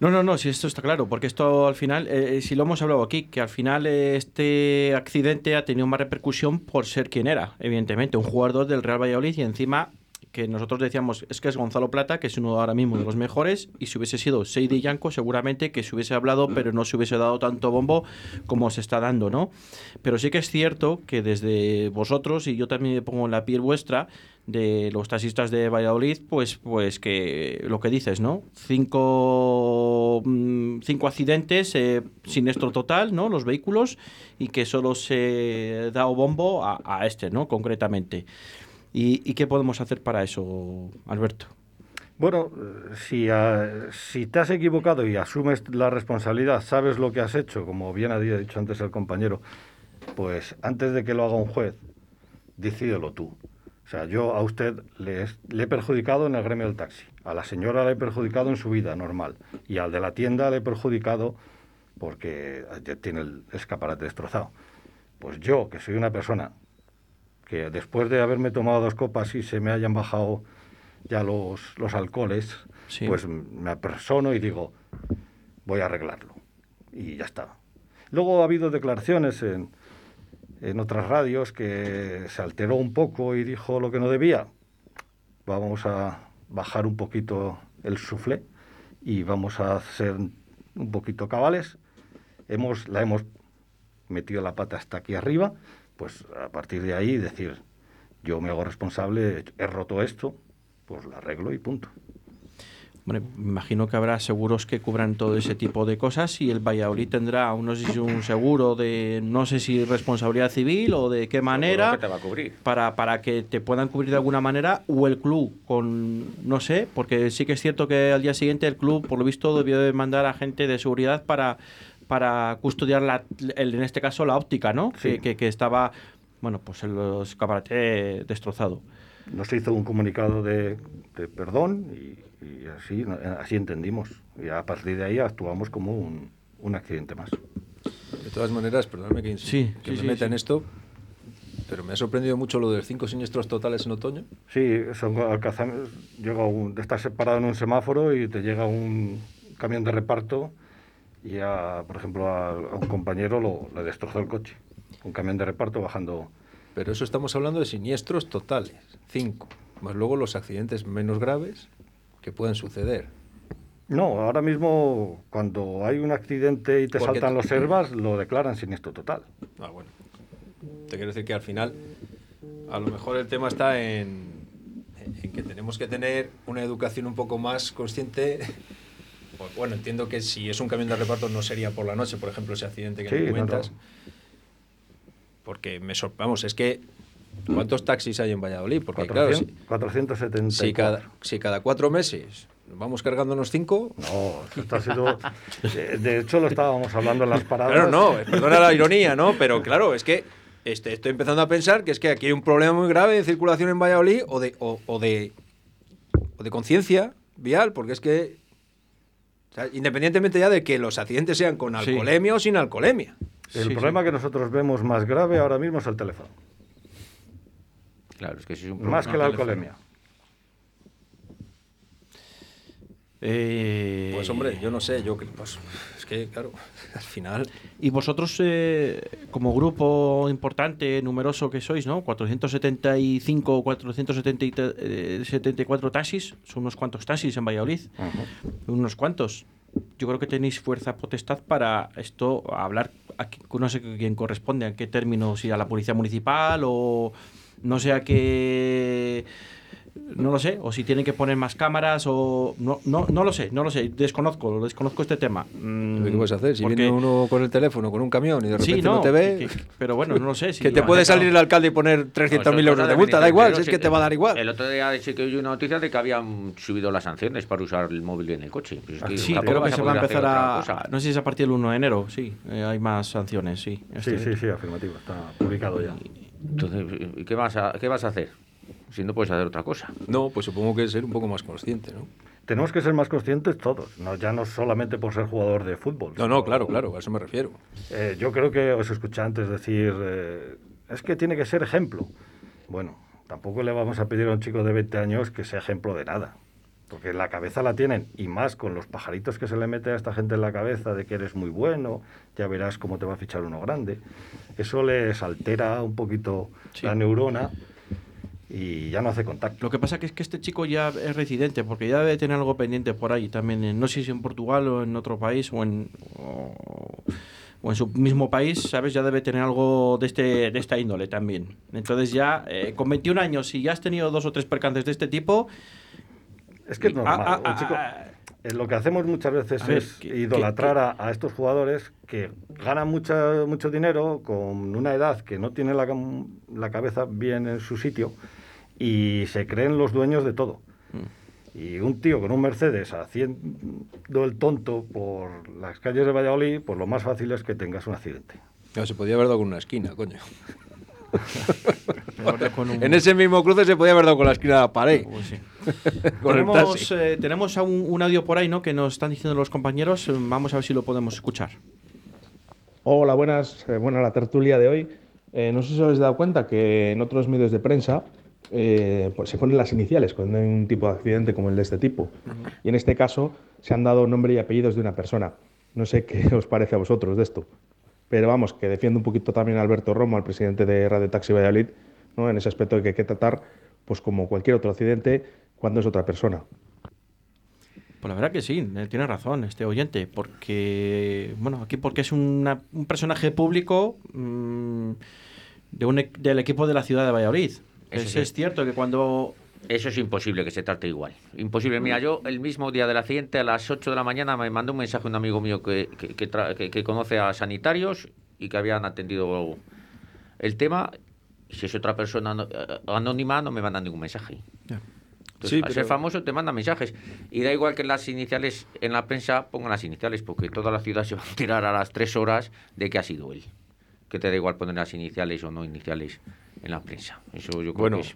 No, no, no, si esto está claro, porque esto al final, eh, si lo hemos hablado aquí, que al final eh, este accidente ha tenido más repercusión por ser quien era, evidentemente, un jugador del Real Valladolid y encima que nosotros decíamos es que es Gonzalo Plata, que es uno ahora mismo de los mejores, y si hubiese sido Seidi Yanko, seguramente que se hubiese hablado, pero no se hubiese dado tanto bombo como se está dando, ¿no? Pero sí que es cierto que desde vosotros, y yo también me pongo en la piel vuestra, de los taxistas de Valladolid, pues, pues que lo que dices, ¿no? Cinco, mm, cinco accidentes, eh, siniestro total, ¿no? Los vehículos, y que solo se da bombo a, a este, ¿no? Concretamente. ¿Y, ¿Y, qué podemos hacer para eso, Alberto? Bueno, eh, si, te has equivocado y asumes la responsabilidad, sabes lo que has hecho, como bien había dicho antes el compañero, pues antes de que lo haga un juez, decídelo tú. O sea, yo a usted le, le, he perjudicado en el gremio del taxi, a la señora le he perjudicado en su vida normal y al de la tienda le he perjudicado porque tiene el escaparate destrozado. Pues yo, que soy una persona que después de haberme tomado dos copas y se me hayan bajado ya los, los alcoholes, sí. pues me apersono y digo, voy a arreglarlo. Y ya está. Luego ha habido declaraciones en, en otras radios que se alteró un poco y dijo lo que no debía. Vamos a bajar un poquito el suflé y vamos a ser un poquito cabales. Hemos, la hemos metido la pata hasta aquí arriba pues a partir de ahí decir, yo me hago responsable, he roto esto, pues lo arreglo y punto. Me imagino que habrá seguros que cubran todo ese tipo de cosas y el Valladolid tendrá no sé si un seguro de no sé si responsabilidad civil o de qué manera te va a cubrir. Para, para que te puedan cubrir de alguna manera o el club con no sé, porque sí que es cierto que al día siguiente el club por lo visto debió de mandar a gente de seguridad para para custodiar, la, el, en este caso, la óptica, ¿no? Sí. Que, que, que, estaba, bueno, pues el escaparate destrozado. Nos hizo un comunicado de, de perdón y, y, así, así entendimos. Y a partir de ahí actuamos como un, un accidente más. De todas maneras, perdóname que, sí, que sí, me meta sí, en esto, pero me ha sorprendido mucho lo de los cinco siniestros totales en otoño. Sí, son alcanzamos, llega un, estás separado en un semáforo y te llega un camión de reparto y a, por ejemplo, a, a un compañero lo, le destrozó el coche. Un camión de reparto bajando. Pero eso estamos hablando de siniestros totales, cinco, más luego los accidentes menos graves que pueden suceder. No, ahora mismo cuando hay un accidente y te Porque saltan los herbas, lo declaran siniestro total. Ah, bueno. Te quiero decir que al final, a lo mejor el tema está en, en que tenemos que tener una educación un poco más consciente. Bueno, entiendo que si es un camión de reparto no sería por la noche, por ejemplo, ese accidente que Sí, me no, no. Porque me vamos, es que ¿cuántos taxis hay en Valladolid? Porque claro, 400, si, 474. si cada, si cada cuatro meses vamos cargándonos cinco, No, esto ha sido. de- hecho, lo estábamos hablando en las paradas. Claro, no, perdona la ironía, ¿no? Pero claro, es que este, estoy empezando a pensar que es que aquí hay un problema muy grave de circulación en Valladolid o de, o, o de, o de conciencia vial, porque es que, o sea, independientemente ya de que los accidentes sean con Sí. alcoholemia o sin alcoholemia. El Sí, problema que nosotros vemos más grave ahora mismo es el teléfono. Claro, es que es un Más problema. que la alcoholemia. Eh, Pues hombre, yo no sé, yo que- pues, es que claro, al final Y vosotros, eh, como grupo importante, numeroso que sois, ¿no? 475, 474 taxis, son unos cuantos taxis en Valladolid, unos cuantos. Yo creo que tenéis fuerza potestad para esto, hablar, a qui- no sé quién corresponde, a qué término, si a la policía municipal o no sé a qué... No lo sé, o si tienen que poner más cámaras o... No, no, no lo sé, no lo sé, desconozco, desconozco este tema. Mm, ¿qué puedes hacer? Si porque- viene uno con el teléfono, con un camión y de repente Sí, no, no, te ve, que- pero bueno, no lo sé. si que te puede salir el alcalde y poner No, eso 300.000 es euros de multa, da igual, si es que te va a dar igual. El otro día sí que oí una noticia de que habían subido las sanciones para usar el móvil en el coche. Pues es que Sí, creo que se va a empezar a... No sé si es a partir del 1 de enero, sí. eh, hay más sanciones, sí. Sí, Este- sí, sí, afirmativo. Está publicado ya. Entonces, ¿y ¿qué vas, a, ¿qué vas a hacer? Si no puedes hacer otra cosa. No, pues supongo que es ser un poco más consciente, ¿no? Tenemos que ser más conscientes todos, no, ya no solamente por ser jugador de fútbol. No, no, claro, claro, a eso me refiero. Eh, yo creo que os escuché antes decir, eh, es que tiene que ser ejemplo. Bueno, tampoco le vamos a pedir a un chico de 20 años que sea ejemplo de nada. porque la cabeza la tienen, y más con los pajaritos que se le mete a esta gente en la cabeza de que eres muy bueno, ya verás cómo te va a fichar uno grande. Eso les altera un poquito la neurona y ya no hace contacto. Lo que pasa que es que este chico ya es residente, porque ya debe tener algo pendiente por ahí también, en- no sé si en Portugal o en otro país o en, o, o en su mismo país, ¿sabes? Ya debe tener algo de, este, de esta índole también. Entonces ya, eh, con 21 años, si ya has tenido dos o tres percances de este tipo... Es que es normal. ah, ah, chico- ah, eh, lo que hacemos muchas veces ver, es idolatrar que- A, a estos jugadores que ganan mucha, mucho dinero con una edad que no tiene la, la cabeza bien en su sitio y se creen los dueños de todo. Mm. Y un tío con un Mercedes haciendo el tonto por las calles de Valladolid, pues lo más fácil es que tengas un accidente. No, se podía haber dado con una esquina, coño. (laughs) con un- En ese mismo cruce se podía haber dado con la esquina de la pared. Pues (laughs) con tenemos eh, tenemos un, un audio por ahí, ¿no? Que nos están diciendo los compañeros. Vamos a ver si lo podemos escuchar. Hola, buenas. Eh, buena la tertulia de hoy. Eh, no sé si os habéis dado cuenta que en otros medios de prensa eh, pues se ponen las iniciales cuando hay un tipo de accidente como el de este tipo. Y en este caso se han dado nombre y apellidos de una persona. No sé qué (laughs) os parece a vosotros de esto. Pero vamos, que defiendo un poquito también a Alberto Romo, al presidente de Radio Taxi Valladolid, ¿no? en ese aspecto de que hay que tratar, pues como cualquier otro accidente, cuando es otra persona. Pues la verdad que sí, eh, tiene razón este oyente, porque, bueno, aquí porque es una- un personaje público mm, de un, e- del equipo de la ciudad de Valladolid. Eso es, cierto que cuando... Eso es imposible que se trate igual. Imposible. Mira, yo el mismo día del accidente, a las 8 de la mañana, me mandó un mensaje un amigo mío que, que, que tra- que- conoce a sanitarios y que habían atendido el tema. Si es otra persona eh, anónima, no me mandan ningún mensaje. Entonces, Sí, al ser pero- famoso te mandan mensajes. Y da igual que las iniciales en la prensa pongan las iniciales, porque toda la ciudad se va a tirar a las 3 horas de que ha sido él. Que te da igual poner las iniciales o no iniciales en la prensa. Eso yo creo Bueno, que es.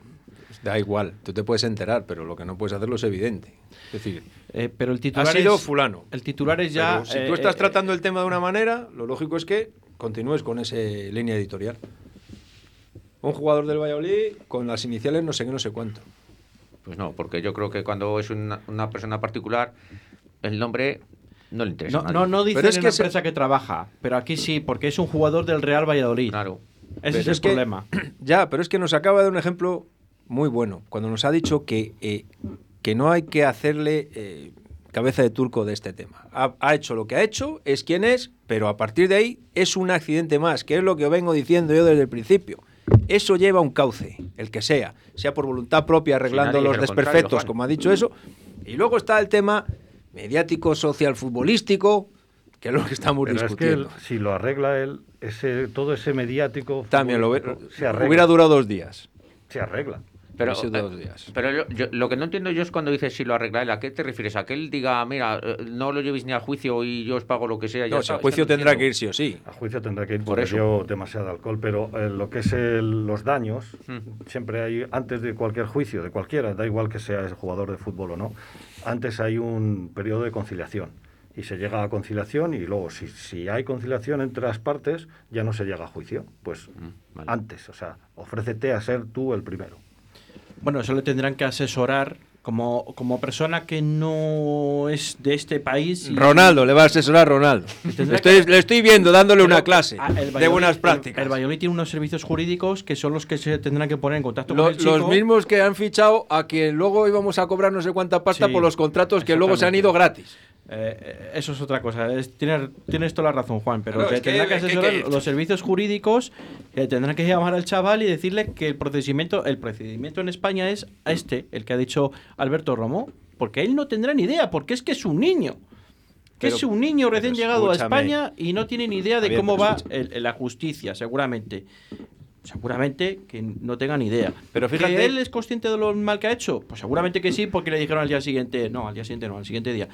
da igual, tú te puedes enterar, pero lo que no puedes hacerlo es evidente. Es decir, Eh, pero el titular ha sido es- fulano. El titular es ya... Pero si eh, tú estás eh, tratando el tema de una manera, lo lógico es que continúes con esa línea editorial. Un jugador del Valladolid con las iniciales no sé qué, no sé cuánto. Pues no, porque yo creo que cuando es una, una persona particular, el nombre no le interesa. No, a nadie. no, no dicen Pero es en que la se- empresa que trabaja, pero aquí sí, porque es un jugador del Real Valladolid. Claro. Ese es el que- problema. (clears throat) Ya, pero es que nos acaba de dar un ejemplo muy bueno. Cuando nos ha dicho que, eh, que no hay que hacerle eh, cabeza de turco de este tema. Ha, ha hecho lo que ha hecho, es quien es, pero a partir de ahí es un accidente más, que es lo que vengo diciendo yo desde el principio. Eso lleva un cauce, el que sea, sea por voluntad propia, arreglando los desperfectos, como ha dicho eso. Y luego está el tema mediático, social, futbolístico, que es lo que estamos Pero es que discutiendo. él, si lo arregla él, ese, todo ese mediático También lo se arregla. hubiera durado dos días. Se arregla. Pero, eh, dos días. pero yo, yo- lo que no entiendo yo es cuando dices si lo arregla él, ¿a qué te refieres? ¿A que él diga, mira, eh, no lo llevéis ni al juicio y yo os pago lo que sea? No, si al juicio tendrá que ir sí o sí. A juicio tendrá que ir Por porque eso. dio demasiado alcohol, pero eh, lo que es el- los daños, Mm. siempre hay, antes de cualquier juicio, de cualquiera, da igual que sea ese jugador de fútbol o no, antes hay un periodo de conciliación. Y se llega a conciliación y luego, si, si hay conciliación entre las partes, ya no se llega a juicio. Pues Mm, antes, o sea, ofrécete a ser tú el primero. Bueno, eso le tendrán que asesorar como, como persona que no es de este país. y- Ronaldo, le va a asesorar a Ronaldo. Estoy- que- le estoy viendo dándole Pero, una clase ah, de buenas prácticas. El, Valladolid tiene unos servicios jurídicos que son los que se tendrán que poner en contacto Lo- con el chico. los mismos que han fichado a quien luego íbamos a cobrar no sé cuánta pasta Sí, por los contratos que luego se han ido gratis. Eh, eso es otra cosa. Es- tienes, tienes toda la razón, Juan, pero es que- tendrán que es que- asesorar que- los servicios jurídicos, eh, tendrán que llamar al chaval y decirle que el procedimiento, el procedimiento en España es este, el que ha dicho Alberto Romo, porque él no tendrá ni idea, porque es que es un niño. Que Pero- es un niño recién llegado a. España y no tiene ni idea de cómo va escucha. el- el- la justicia, seguramente. Seguramente que no tenga ni idea. Pero ¿Que fíjate- él es consciente de lo mal que ha hecho? Pues seguramente que sí, porque le dijeron al día siguiente. No, al día siguiente no, al siguiente día.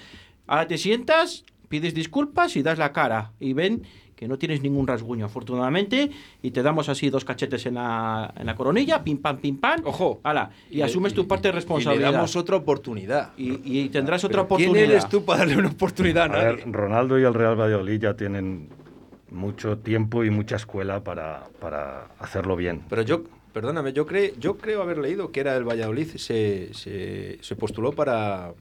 Ahora te sientas, pides disculpas y das la cara. Y ven que no tienes ningún rasguño, afortunadamente. Y te damos así dos cachetes en la, en la coronilla, pim pam, pim pam. Ojo. Ala, y, Y- asumes tu parte de Y le responsabilidad. damos otra oportunidad. Y, y tendrás otra oportunidad. ¿Quién eres tú para darle una oportunidad a A ver, Ronaldo y el Real Valladolid ya tienen mucho tiempo y mucha escuela para, para hacerlo bien. Pero yo, perdóname, yo, cre- yo creo haber leído que era el Valladolid, se, se, se postuló para,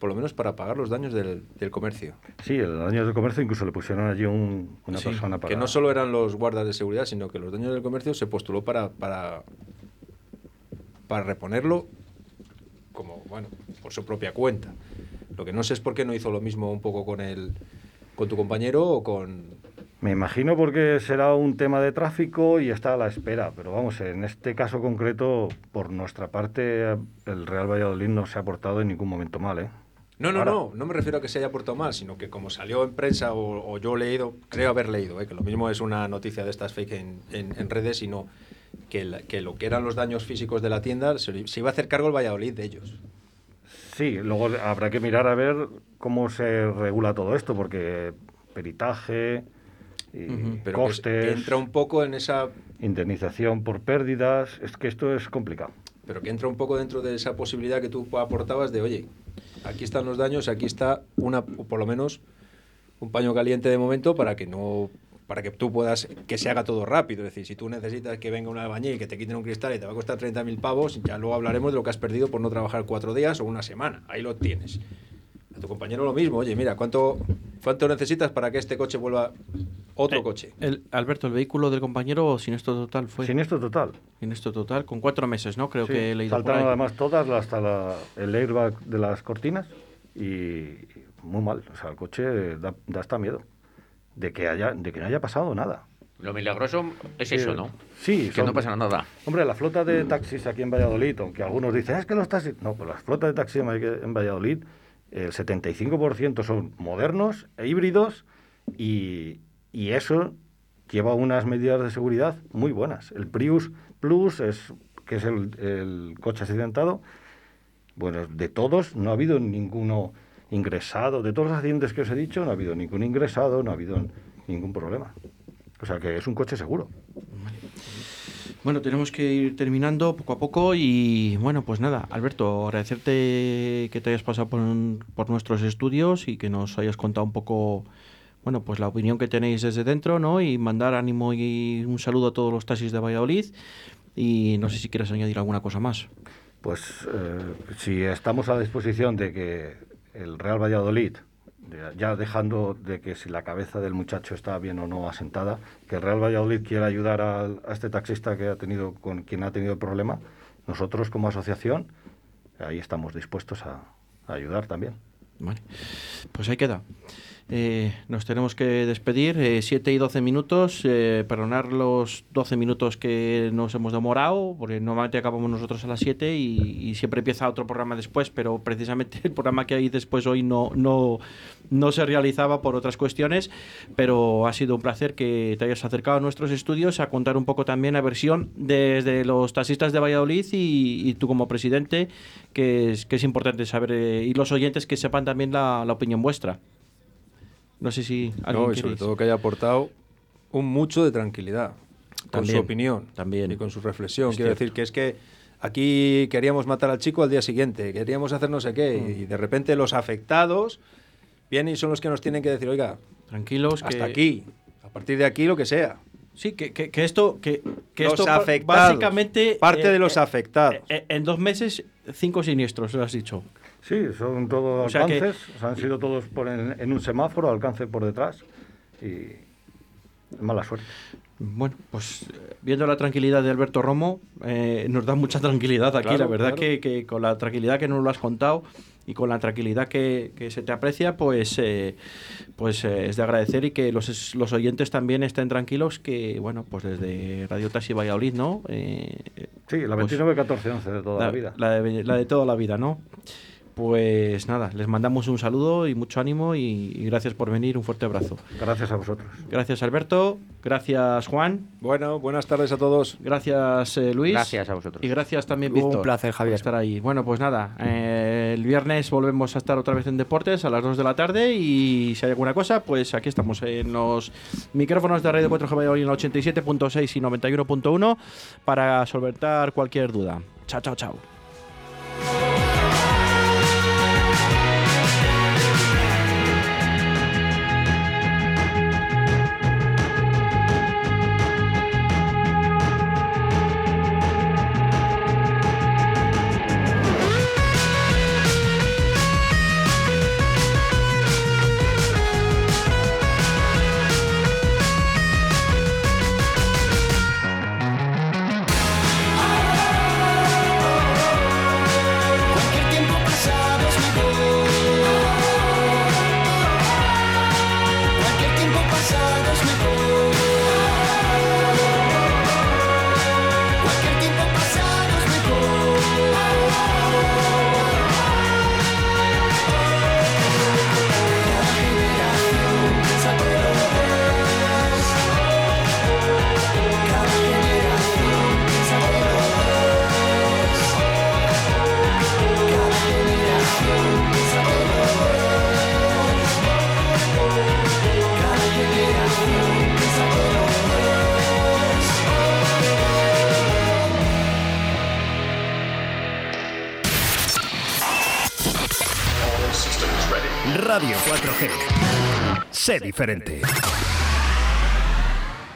por lo menos para pagar los daños del, del comercio. Sí, el daño del comercio incluso le pusieron allí un- una Sí, persona para... Que no solo eran los guardas de seguridad, sino que los daños del comercio se postuló para, para, para reponerlo como, bueno, por su propia cuenta. Lo que no sé es por qué no hizo lo mismo un poco con el con tu compañero o con... Me imagino porque será un tema de tráfico y está a la espera, pero vamos, en este caso concreto, por nuestra parte, el Real Valladolid no se ha portado en ningún momento mal, ¿eh? No, no, Ahora- no, no me refiero a que se haya portado mal, sino que como salió en prensa o, o yo he leído, creo haber leído, ¿eh? que lo mismo es una noticia de estas fake en, en- en redes, sino que, la- que lo que eran los daños físicos de la tienda se, se iba a hacer cargo el Valladolid de ellos. Sí, luego habrá que mirar a ver cómo se regula todo esto, porque peritaje, y Pero costes, que entra un poco en esa indemnización por pérdidas, es que esto es complicado. pero que entra un poco dentro de esa posibilidad que tú aportabas de, oye, aquí están los daños, aquí está una, por lo menos un paño caliente de momento para que no para que tú puedas que se haga todo rápido, es decir, si tú necesitas que venga un albañil que te quiten un cristal y te va a costar 30.000 pavos, ya luego hablaremos de lo que has perdido por no trabajar cuatro días o una semana, ahí lo tienes. A tu compañero lo mismo, oye, mira, ¿cuánto, cuánto necesitas para que este coche vuelva otro coche? El, Alberto, el vehículo del compañero siniestro total fue. Siniestro total. Siniestro total, con cuatro meses, ¿no? Creo Sí, que he leído saltaron además todas hasta la- el airbag de las cortinas y muy mal. O sea, el coche da, da hasta miedo de que haya de que no haya pasado nada. Lo milagroso es eso, ¿no? Sí, Que son- no pasa nada. Hombre, la flota de taxis aquí en Valladolid, aunque algunos dicen, es que los taxis... No, pues las flotas de taxis en en Valladolid, el 75% son modernos e híbridos y, y eso lleva unas medidas de seguridad muy buenas. El Prius Plus, es, que es el, coche accidentado, bueno, de todos no ha habido ninguno ingresado, de todos los accidentes que os he dicho, no ha habido ningún ingresado, no ha habido ningún problema. O sea que es un coche seguro. Bueno, tenemos que ir terminando poco a poco y bueno, pues nada, Alberto, agradecerte que te hayas pasado por, por nuestros estudios y que nos hayas contado un poco, bueno, pues la opinión que tenéis desde dentro, ¿no? Y mandar ánimo y un saludo a todos los taxis de Valladolid y no sé si quieres añadir alguna cosa más. Pues eh, si estamos a disposición de que el Real Valladolid, ya dejando de que si la cabeza del muchacho está bien o no asentada, que el Real Valladolid quiera ayudar al- a, este taxista que ha tenido con quien ha tenido el problema, nosotros como asociación ahí estamos dispuestos a, a ayudar también. Vale. Pues ahí queda. Eh, nos tenemos que despedir. 7 y 12 minutos. Eh, perdonar los 12 minutos que nos hemos demorado, porque normalmente acabamos nosotros a las 7 y, siempre empieza otro programa después, pero precisamente el programa que hay después hoy no, no, no se realizaba por otras cuestiones. Pero ha sido un placer que te hayas acercado a nuestros estudios a contar un poco también la versión desde los taxistas de Valladolid y, y tú como presidente, que es, que es importante saber, eh, y los oyentes que sepan también la opinión vuestra. No sé si alguien No, y sobre queréis. todo que haya aportado un mucho de tranquilidad con También, su opinión también. y con su reflexión. Es Quiero cierto. decir que es que aquí queríamos matar al chico al día siguiente, queríamos hacer no sé qué, Mm. y de repente los afectados vienen y son los que nos tienen que decir, oiga, tranquilos, hasta que- aquí, a partir de aquí lo que sea. Sí, que, que- que esto, que, que Los esto ba- afectados, básicamente parte eh, de los eh, afectados. eh, en dos meses cinco siniestros, lo has dicho. Sí, son todos O sea que- alcances, o sea, han sido todos por en, en un semáforo, alcance por detrás y mala suerte. Bueno, pues eh, viendo la tranquilidad de Alberto Romo, eh, nos da mucha tranquilidad aquí. Claro, la verdad claro. que, que con la tranquilidad que nos lo has contado y con la tranquilidad que, que se te aprecia, pues, eh, pues eh, es de agradecer y que los, los oyentes también estén tranquilos que, bueno, pues desde Radio Taxi Valladolid, ¿no? Eh, Sí, la pues, 29 14 11 de toda la, vida. La de, la de toda la vida, ¿no? Pues nada, les mandamos un saludo y mucho ánimo y, y gracias por venir. Un fuerte abrazo. Gracias a vosotros. Gracias Alberto, gracias Juan. Bueno, buenas tardes a todos. Gracias eh, Luis. Gracias a vosotros. Y gracias también Un Víctor. placer, Javier. por estar ahí. Bueno, pues nada, eh, el viernes volvemos a estar otra vez en Deportes a las 2 de la tarde y si hay alguna cosa, pues aquí estamos en los micrófonos de Radio 4G Valladolid en el 87.6 y 91.1 para solventar cualquier duda. Chao, chao, chao. Sé diferente.